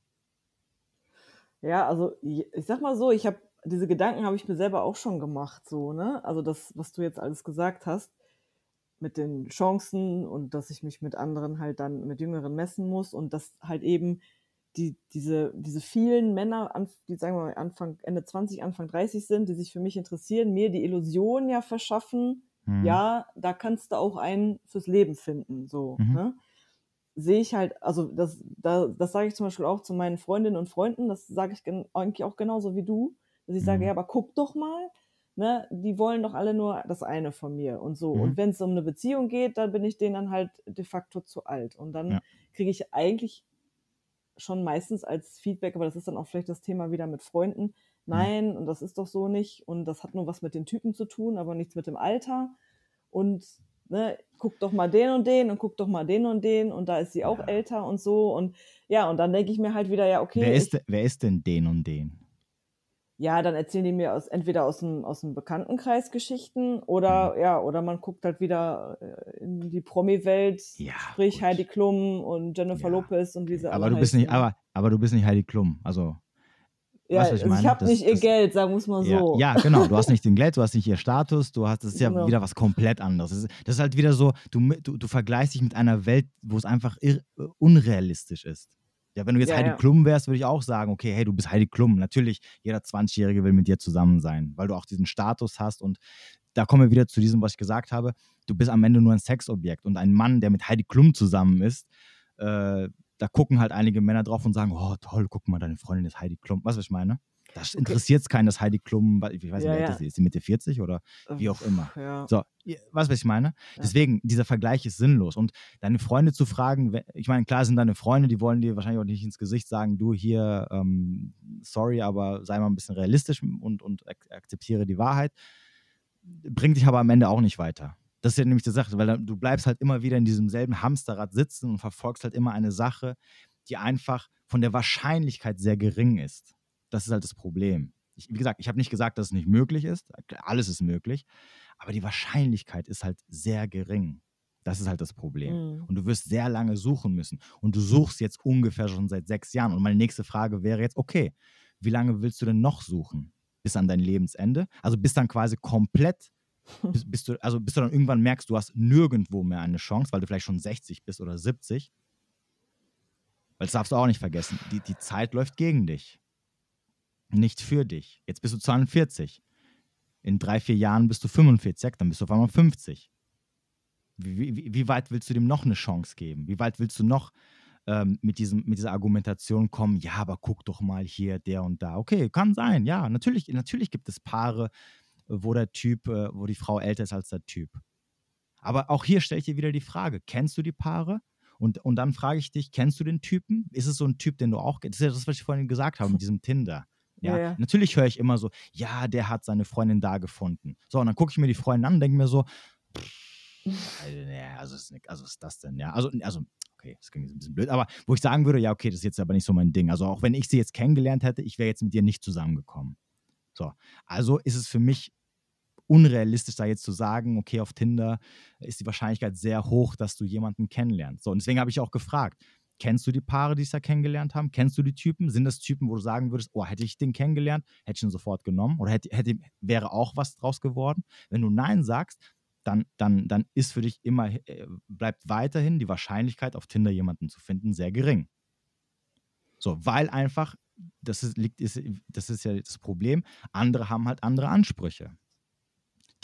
Ja, also ich sag mal so, ich habe diese Gedanken habe ich mir selber auch schon gemacht, so, ne? Also das, was du jetzt alles gesagt hast, mit den Chancen und dass ich mich mit anderen halt dann mit Jüngeren messen muss und dass halt eben die, diese, diese vielen Männer, die sagen wir mal Anfang, Ende 20, Anfang 30 sind, die sich für mich interessieren, mir die Illusion ja verschaffen, mhm. ja, da kannst du auch einen fürs Leben finden, so, mhm. ne? Sehe ich halt, also das, da, das sage ich zum Beispiel auch zu meinen Freundinnen und Freunden, das sage ich eigentlich auch genauso wie du, dass ich mhm. sage, ja, aber guck doch mal, ne, die wollen doch alle nur das eine von mir und so. Mhm. Und wenn es um eine Beziehung geht, dann bin ich denen dann halt de facto zu alt. Und dann ja. kriege ich eigentlich schon meistens als Feedback, aber das ist dann auch vielleicht das Thema wieder mit Freunden. Mhm. Nein, und das ist doch so nicht. Und das hat nur was mit den Typen zu tun, aber nichts mit dem Alter. Und ne, guck doch mal den und den und guck doch mal den und den und da ist sie auch ja. älter und so. Und ja, und dann denke ich mir halt wieder, ja, okay. Wer ist, ich, wer ist denn den und den? Ja, dann erzählen die mir aus, entweder aus dem, aus dem Bekanntenkreis Geschichten oder, mhm. ja, oder man guckt halt wieder äh, in die Promi-Welt, ja, sprich gut. Heidi Klum und Jennifer ja. Lopez und diese aber du bist nicht, aber, aber du bist nicht Heidi Klum, also. Ja, weißt, ich, also ich habe nicht ihr das, Geld, sagen wir es mal so. Ja, genau. Du hast nicht den Geld, du hast nicht ihr Status, du hast, das ist ja genau. wieder was komplett anderes. Das ist, das ist, halt wieder so, du, du, du vergleichst dich mit einer Welt, wo es einfach irr, unrealistisch ist. Ja, wenn du jetzt ja, Heidi ja. Klum wärst, würde ich auch sagen, okay, hey, du bist Heidi Klum. Natürlich, jeder 20-Jährige will mit dir zusammen sein, weil du auch diesen Status hast. Und da kommen wir wieder zu diesem, was ich gesagt habe. Du bist am Ende nur ein Sexobjekt. Und ein Mann, der mit Heidi Klum zusammen ist, äh, da gucken halt einige Männer drauf und sagen, oh toll, guck mal, deine Freundin ist Heidi Klum. Was, was ich meine? Das interessiert es keinen, dass Heidi Klum, ich weiß nicht, ja, ja. ist sie Mitte 40 oder wie auch immer. Ja. So, was, was ich meine? Deswegen, dieser Vergleich ist sinnlos. Und deine Freunde zu fragen, ich meine, klar sind deine Freunde, die wollen dir wahrscheinlich auch nicht ins Gesicht sagen, du hier, ähm, sorry, aber sei mal ein bisschen realistisch und, und akzeptiere die Wahrheit. Bringt dich aber am Ende auch nicht weiter. Das ist ja nämlich die Sache, weil du bleibst halt immer wieder in diesem selben Hamsterrad sitzen und verfolgst halt immer eine Sache, die einfach von der Wahrscheinlichkeit sehr gering ist. Das ist halt das Problem. Ich, wie gesagt, ich habe nicht gesagt, dass es nicht möglich ist. Alles ist möglich. Aber die Wahrscheinlichkeit ist halt sehr gering. Das ist halt das Problem. Mhm. Und du wirst sehr lange suchen müssen. Und du suchst jetzt ungefähr schon seit sechs Jahren. Und meine nächste Frage wäre jetzt, okay, wie lange willst du denn noch suchen? Bis an dein Lebensende? Also bis dann quasi komplett, [laughs] bis, bis, du, also bis du dann irgendwann merkst, du hast nirgendwo mehr eine Chance, weil du vielleicht schon 60 bist oder 70. Weil das darfst du auch nicht vergessen. Die, die Zeit läuft gegen dich nicht für dich. Jetzt bist du 42. In drei, vier Jahren bist du 45, dann bist du auf einmal 50. Wie, wie, wie weit willst du dem noch eine Chance geben? Wie weit willst du noch ähm, mit, diesem, mit dieser Argumentation kommen, ja, aber guck doch mal hier, der und da. Okay, kann sein, ja, natürlich, natürlich gibt es Paare, wo der Typ, äh, wo die Frau älter ist als der Typ. Aber auch hier stelle ich dir wieder die Frage, kennst du die Paare? Und, und dann frage ich dich, kennst du den Typen? Ist es so ein Typ, den du auch, das ist ja das, was ich vorhin gesagt habe mit diesem Tinder. Ja, ja, natürlich höre ich immer so, ja, der hat seine Freundin da gefunden. So, und dann gucke ich mir die Freundin an und denke mir so, also, ist, also ist das denn, ja, also, also okay, das klingt ein bisschen blöd, aber wo ich sagen würde, ja, okay, das ist jetzt aber nicht so mein Ding. Also auch wenn ich sie jetzt kennengelernt hätte, ich wäre jetzt mit ihr nicht zusammengekommen. So, also ist es für mich unrealistisch, da jetzt zu sagen, okay, auf Tinder ist die Wahrscheinlichkeit sehr hoch, dass du jemanden kennenlernst. So, und deswegen habe ich auch gefragt, Kennst du die Paare, die es da kennengelernt haben? Kennst du die Typen? Sind das Typen, wo du sagen würdest, oh, hätte ich den kennengelernt, hätte ich ihn sofort genommen? Oder hätte, hätte, wäre auch was draus geworden? Wenn du Nein sagst, dann, dann, dann ist für dich immer, äh, bleibt weiterhin die Wahrscheinlichkeit, auf Tinder jemanden zu finden, sehr gering. So, weil einfach, das ist, liegt, ist, das ist ja das Problem, andere haben halt andere Ansprüche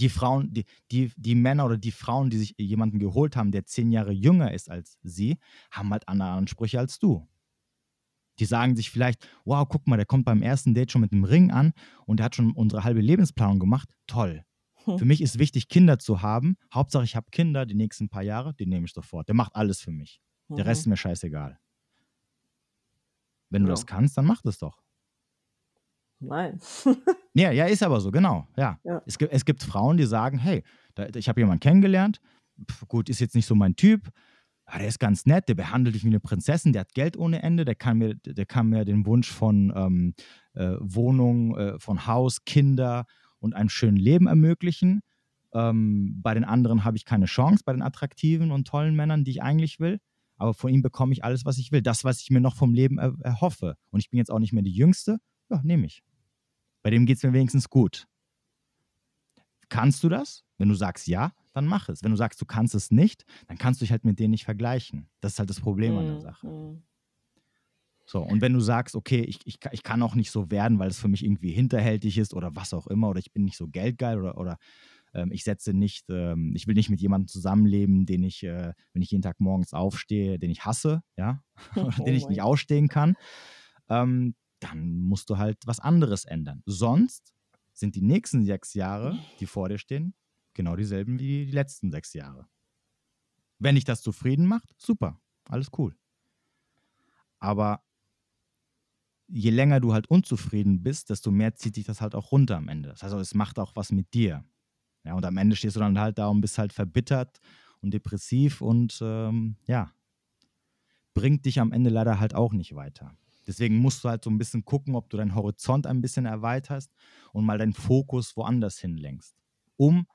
die Frauen, die, die, die Männer oder die Frauen, die sich jemanden geholt haben, der zehn Jahre jünger ist als sie, haben halt andere Ansprüche als du. Die sagen sich vielleicht, wow, guck mal, der kommt beim ersten Date schon mit einem Ring an und der hat schon unsere halbe Lebensplanung gemacht. Toll. Hm. Für mich ist wichtig, Kinder zu haben. Hauptsache, ich habe Kinder die nächsten paar Jahre, die nehme ich sofort. Der macht alles für mich. Mhm. Der Rest ist mir scheißegal. Wenn du ja. das kannst, dann mach das doch. Nein. [laughs] ja, ja, ist aber so, genau. Ja. ja. Es, gibt, es gibt Frauen, die sagen, hey, da, ich habe jemanden kennengelernt, Pff, gut, ist jetzt nicht so mein Typ, ja, der ist ganz nett, der behandelt dich wie eine Prinzessin, der hat Geld ohne Ende, der kann mir, der kann mir den Wunsch von ähm, äh, Wohnung, äh, von Haus, Kinder und einem schönen Leben ermöglichen. Ähm, bei den anderen habe ich keine Chance, bei den attraktiven und tollen Männern, die ich eigentlich will. Aber von ihm bekomme ich alles, was ich will. Das, was ich mir noch vom Leben er erhoffe. Und ich bin jetzt auch nicht mehr die Jüngste. Ja, nehme ich. Bei dem geht es mir wenigstens gut. Kannst du das? Wenn du sagst ja, dann mach es. Wenn du sagst, du kannst es nicht, dann kannst du dich halt mit denen nicht vergleichen. Das ist halt das Problem mhm. an der mhm, Sache. Mhm. So, und wenn du sagst, okay, ich, ich, ich kann auch nicht so werden, weil es für mich irgendwie hinterhältig ist oder was auch immer, oder ich bin nicht so geldgeil oder, oder ähm, ich setze nicht, ähm, ich will nicht mit jemandem zusammenleben, den ich, äh, wenn ich jeden Tag morgens aufstehe, den ich hasse, ja, oder [laughs] oh [laughs] den ich nicht ausstehen kann, ähm, dann musst du halt was anderes ändern. Sonst sind die nächsten sechs Jahre, die vor dir stehen, genau dieselben wie die letzten sechs Jahre. Wenn dich das zufrieden macht, super, alles cool. Aber je länger du halt unzufrieden bist, desto mehr zieht dich das halt auch runter am Ende. Das heißt, es macht auch was mit dir. Ja, und am Ende stehst du dann halt da und bist halt verbittert und depressiv und ähm, ja, bringt dich am Ende leider halt auch nicht weiter. Deswegen musst du halt so ein bisschen gucken, ob du deinen Horizont ein bisschen erweiterst und mal deinen Fokus woanders hinlenkst, um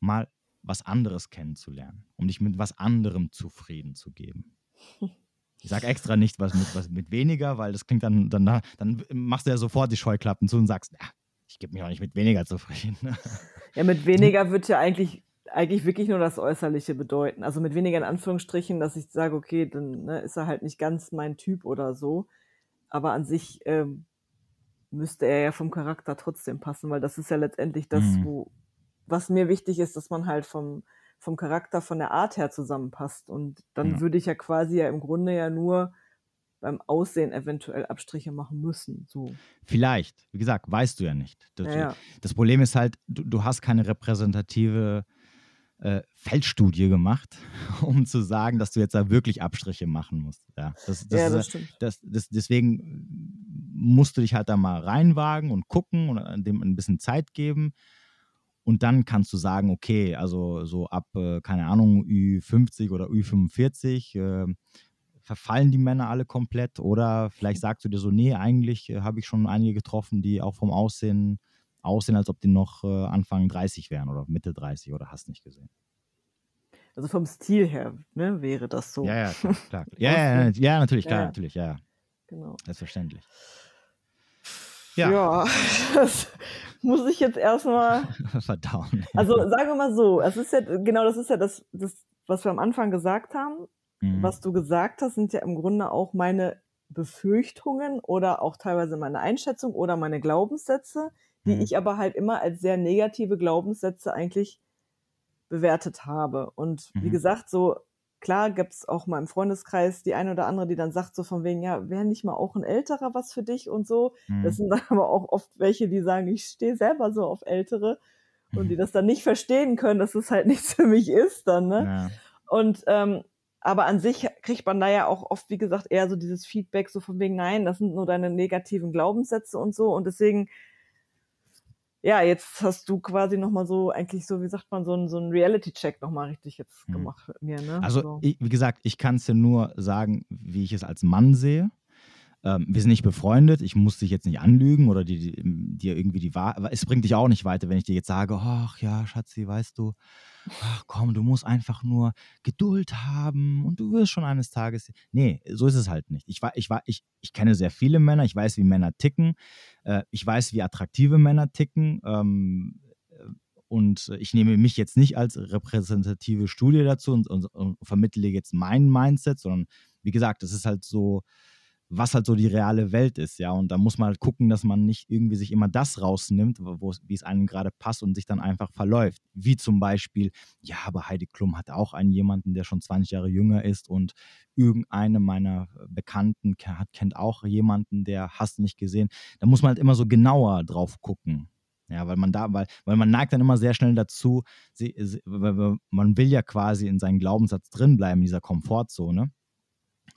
mal was anderes kennenzulernen, um dich mit was anderem zufrieden zu geben. Ich sage extra nicht was mit, was mit weniger, weil das klingt dann, dann, dann machst du ja sofort die Scheuklappen zu und sagst, ja, ich gebe mich auch nicht mit weniger zufrieden. [laughs] Ja, mit weniger wird ja eigentlich, eigentlich wirklich nur das Äußerliche bedeuten. Also mit weniger in Anführungsstrichen, dass ich sage, okay, dann ne, ist er halt nicht ganz mein Typ oder so. Aber an sich ähm, müsste er ja vom Charakter trotzdem passen, weil das ist ja letztendlich das, mhm. wo, was mir wichtig ist, dass man halt vom, vom Charakter, von der Art her zusammenpasst. Und dann ja. würde ich ja quasi ja im Grunde ja nur beim Aussehen eventuell Abstriche machen müssen. So. Vielleicht, wie gesagt, weißt du ja nicht. Das, ja, ja. das Problem ist halt, du, du hast keine repräsentative äh, Feldstudie gemacht, [laughs] um zu sagen, dass du jetzt da wirklich Abstriche machen musst. Ja, das, das, ja, das stimmt. Das, das, deswegen musst du dich halt da mal reinwagen und gucken und dem ein bisschen Zeit geben. Und dann kannst du sagen, okay, also so ab, äh, keine Ahnung, Ü50 oder Ü45 äh, verfallen die Männer alle komplett oder vielleicht sagst du dir so, nee, eigentlich äh, habe ich schon einige getroffen, die auch vom Aussehen aussehen, als ob die noch äh, Anfang 30 wären oder Mitte 30 oder hast nicht gesehen. Also vom Stil her ne, wäre das so. Ja, ja, klar. [laughs] klar. ja, ja, ja, ja, natürlich, klar, ja, natürlich, ja. Genau. Selbstverständlich. Ja. ja, [laughs] das muss ich jetzt erstmal [laughs] verdauen. Also sagen wir mal so, es ist ja, genau das ist ja das, das, was wir am Anfang gesagt haben. Mhm. Was du gesagt hast, sind ja im Grunde auch meine Befürchtungen oder auch teilweise meine Einschätzung oder meine Glaubenssätze, die mhm. ich aber halt immer als sehr negative Glaubenssätze eigentlich bewertet habe. Und mhm. wie gesagt, so klar gibt es auch mal im Freundeskreis die eine oder andere, die dann sagt so von wegen, ja, wäre nicht mal auch ein älterer was für dich und so. Mhm. Das sind [laughs] dann aber auch oft welche, die sagen, ich stehe selber so auf ältere und die mhm. das dann nicht verstehen können, dass es halt [laughs] nichts für mich ist dann, ne? Ja. Und ähm, aber an sich kriegt man da ja auch oft, wie gesagt, eher so dieses Feedback so von wegen, nein, das sind nur deine negativen Glaubenssätze und so. Und deswegen ja, jetzt hast du quasi nochmal so, eigentlich so, wie sagt man, so ein, so ein Reality-Check nochmal richtig jetzt hm. gemacht mit mir. Ne? Also, so. ich, wie gesagt, ich kann es dir nur sagen, wie ich es als Mann sehe. Ähm, wir sind nicht befreundet, ich muss dich jetzt nicht anlügen oder dir irgendwie die Wahrheit. Es bringt dich auch nicht weiter, wenn ich dir jetzt sage, ach ja, Schatzi, weißt du, ach komm, du musst einfach nur Geduld haben und du wirst schon eines Tages. Nee, so ist es halt nicht. Ich, ich, ich, ich kenne sehr viele Männer, ich weiß, wie Männer ticken, äh, ich weiß, wie attraktive Männer ticken. Ähm, und ich nehme mich jetzt nicht als repräsentative Studie dazu und, und, und vermittle jetzt mein Mindset, sondern wie gesagt, es ist halt so, was halt so die reale Welt ist, ja. Und da muss man halt gucken, dass man nicht irgendwie sich immer das rausnimmt, wie es einem gerade passt und sich dann einfach verläuft. Wie zum Beispiel, ja, aber Heidi Klum hat auch einen jemanden, der schon 20 Jahre jünger ist und irgendeine meiner Bekannten hat, kennt auch jemanden, der hast nicht gesehen. Da muss man halt immer so genauer drauf gucken. Ja, weil man da, weil, weil man neigt dann immer sehr schnell dazu, sie, sie, man will ja quasi in seinem Glaubenssatz drinbleiben, in dieser Komfortzone.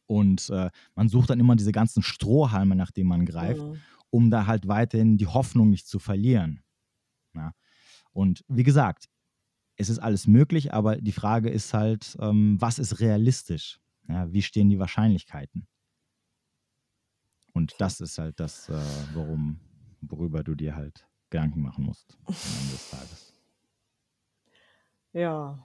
Und äh, man sucht dann immer diese ganzen Strohhalme, nach denen man greift, mhm. um da halt weiterhin die Hoffnung nicht zu verlieren. Ja. Und wie gesagt, es ist alles möglich, aber die Frage ist halt, ähm, was ist realistisch? Ja, wie stehen die Wahrscheinlichkeiten? Und das ist halt das, äh, worum, worüber du dir halt Gedanken machen musst am Ende des Tages. Ja.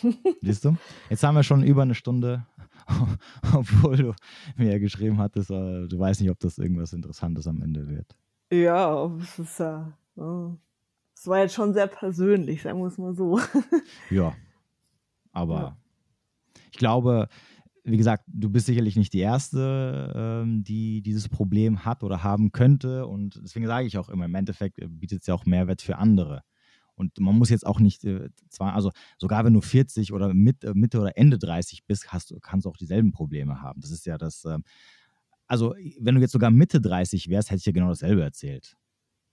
Hm. Siehst du? Jetzt haben wir schon über eine Stunde, [laughs] obwohl du mir ja geschrieben hattest, äh, du weißt nicht, ob das irgendwas Interessantes am Ende wird. Ja, es ist ja. Es war jetzt schon sehr persönlich, sagen wir es mal so. [laughs] Ja. Aber ja. ich glaube, wie gesagt, du bist sicherlich nicht die Erste, ähm, die dieses Problem hat oder haben könnte. Und deswegen sage ich auch immer, im Endeffekt äh, bietet es ja auch Mehrwert für andere. Und man muss jetzt auch nicht, äh, zwar, also sogar wenn du 40 oder mit, äh, Mitte oder Ende 30 bist, hast, kannst du auch dieselben Probleme haben. Das ist ja das, äh, also wenn du jetzt sogar Mitte 30 wärst, hätte ich dir genau dasselbe erzählt.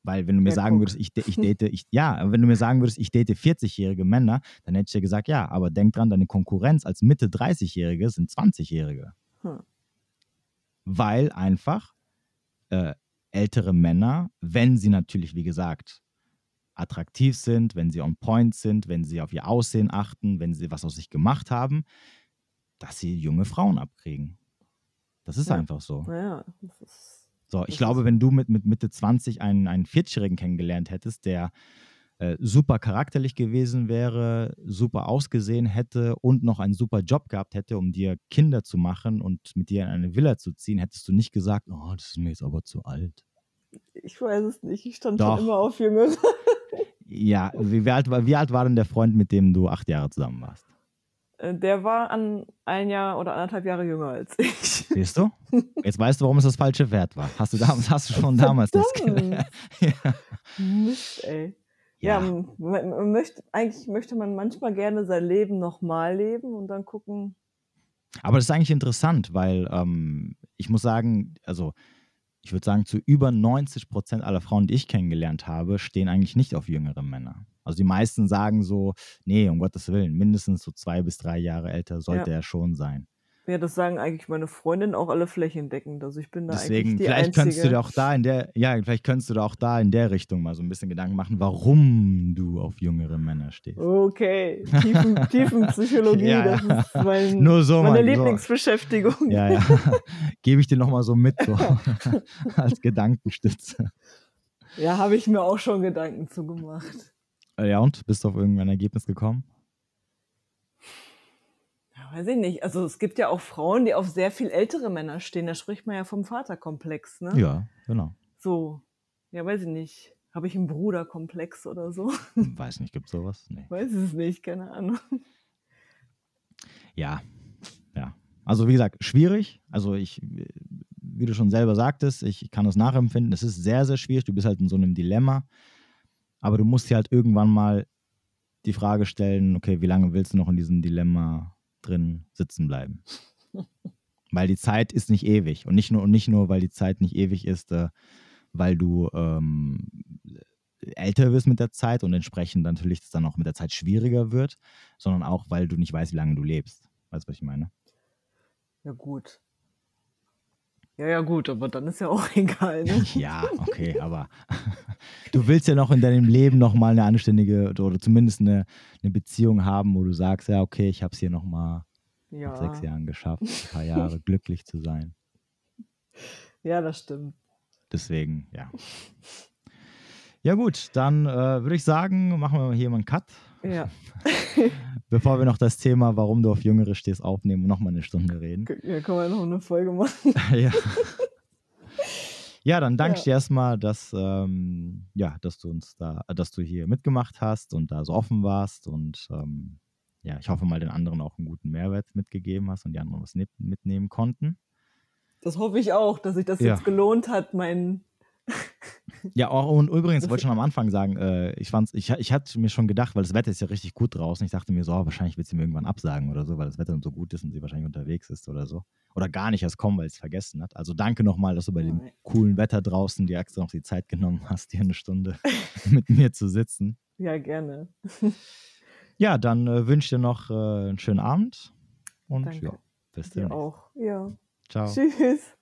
Weil wenn du mir ja, sagen würdest, ich, ich [laughs] date, ich, ja, wenn du mir sagen würdest, ich date 40-jährige Männer, dann hätte ich dir gesagt, ja, aber denk dran, deine Konkurrenz als Mitte 30-Jährige sind 20-Jährige. Hm. Weil einfach äh, ältere Männer, wenn sie natürlich, wie gesagt, attraktiv sind, wenn sie on point sind, wenn sie auf ihr Aussehen achten, wenn sie was aus sich gemacht haben, dass sie junge Frauen abkriegen. Das ist ja. einfach so. Ja, das ist so, ich glaube, wenn du mit, mit Mitte 20 einen, einen 40-Jährigen kennengelernt hättest, der äh, super charakterlich gewesen wäre, super ausgesehen hätte und noch einen super Job gehabt hätte, um dir Kinder zu machen und mit dir in eine Villa zu ziehen, hättest du nicht gesagt, oh, das ist mir jetzt aber zu alt. Ich weiß es nicht, ich stand Doch. schon immer auf Jüngere. Ja, wie, alt, wie alt war denn der Freund, mit dem du acht Jahre zusammen warst? Äh, der war an ein Jahr oder anderthalb Jahre jünger als ich. Siehst du? Jetzt weißt du, warum es das falsche Wert war. Hast du, damals, hast du schon [laughs] damals das gelernt. [laughs] ja. Mist, ey. Ja, ja man, man möchte, eigentlich möchte man manchmal gerne sein Leben nochmal leben und dann gucken. Aber das ist eigentlich interessant, weil ähm, ich muss sagen, also ich würde sagen, zu über 90 Prozent aller Frauen, die ich kennengelernt habe, stehen eigentlich nicht auf jüngere Männer. Also die meisten sagen so, nee, um Gottes Willen, mindestens so zwei bis drei Jahre älter sollte ja. er schon sein. Ja, das sagen eigentlich meine Freundinnen auch alle flächendeckend. Also ich bin da Deswegen, eigentlich die vielleicht Einzige. könntest du dir auch da in der, ja, vielleicht könntest du da auch da in der Richtung mal so ein bisschen Gedanken machen, warum du auf jüngere Männer stehst. Okay, [laughs] Tiefen, Tiefenpsychologie, ja, das ist mein, Nur so meine mein, Lieblingsbeschäftigung. Ja, ja. [laughs] Gebe ich dir nochmal so mit, so [laughs] als Gedankenstütze. Ja, habe ich mir auch schon Gedanken zugemacht. Ja, und bist du auf irgendein Ergebnis gekommen? Weiß ich nicht. Also es gibt ja auch Frauen, die auf sehr viel ältere Männer stehen. Da spricht man ja vom Vaterkomplex, ne? Ja, genau. So. Ja, weiß ich nicht. Habe ich einen Bruderkomplex oder so? [laughs] Weiß nicht, gibt es sowas? Nee. Weiß es nicht, keine Ahnung. Ja, ja. Also wie gesagt, schwierig. Also ich, wie du schon selber sagtest, ich kann das nachempfinden. Es ist sehr, sehr schwierig. Du bist halt in so einem Dilemma. Aber du musst dir halt irgendwann mal die Frage stellen, okay, wie lange willst du noch in diesem Dilemma drin sitzen bleiben? [laughs] weil die Zeit ist nicht ewig. Und nicht nur, und nicht nur weil die Zeit nicht ewig ist, äh, weil du ähm, älter wirst mit der Zeit und entsprechend natürlich das dann auch mit der Zeit schwieriger wird, sondern auch, weil du nicht weißt, wie lange du lebst. Weißt du, was ich meine? Ja, gut. Ja, ja, gut, aber dann ist ja auch [laughs] egal. Ne? ja, okay, aber [laughs] du willst ja noch in deinem Leben nochmal eine anständige oder zumindest eine, eine Beziehung haben, wo du sagst, ja, okay, ich habe es hier nochmal ja. nach sechs Jahren geschafft, [laughs] ein paar Jahre glücklich zu sein. Ja, das stimmt. Deswegen, ja. Ja, gut, dann äh, würde ich sagen, machen wir hier mal einen Cut. Ja. Bevor wir noch das Thema, warum du auf Jüngere stehst, aufnehmen und nochmal eine Stunde reden. Ja, können wir noch eine Folge machen. [laughs] ja. Ja, dann danke ja. ich dir erstmal, dass, ähm, ja, dass du uns da, dass du hier mitgemacht hast und da so offen warst und ähm, ja, ich hoffe mal den anderen auch einen guten Mehrwert mitgegeben hast und die anderen was mitnehmen konnten. Das hoffe ich auch, dass sich das ja. jetzt gelohnt hat, mein ja, und übrigens wollte ich schon am Anfang sagen, äh, ich, fand's, ich, ich hatte mir schon gedacht, weil das Wetter ist ja richtig gut draußen. Ich dachte mir so, oh, wahrscheinlich wird sie mir irgendwann absagen oder so, weil das Wetter so gut ist und sie wahrscheinlich unterwegs ist oder so. Oder gar nicht erst kommen, weil es vergessen hat. Also danke nochmal, dass du bei dem coolen Wetter draußen dir extra noch die Zeit genommen hast, hier eine Stunde [laughs] mit mir zu sitzen. Ja, gerne. ja, dann äh, wünsche ich dir noch äh, einen schönen Abend und danke. ja, bis dann. auch, ja. Ciao. Tschüss.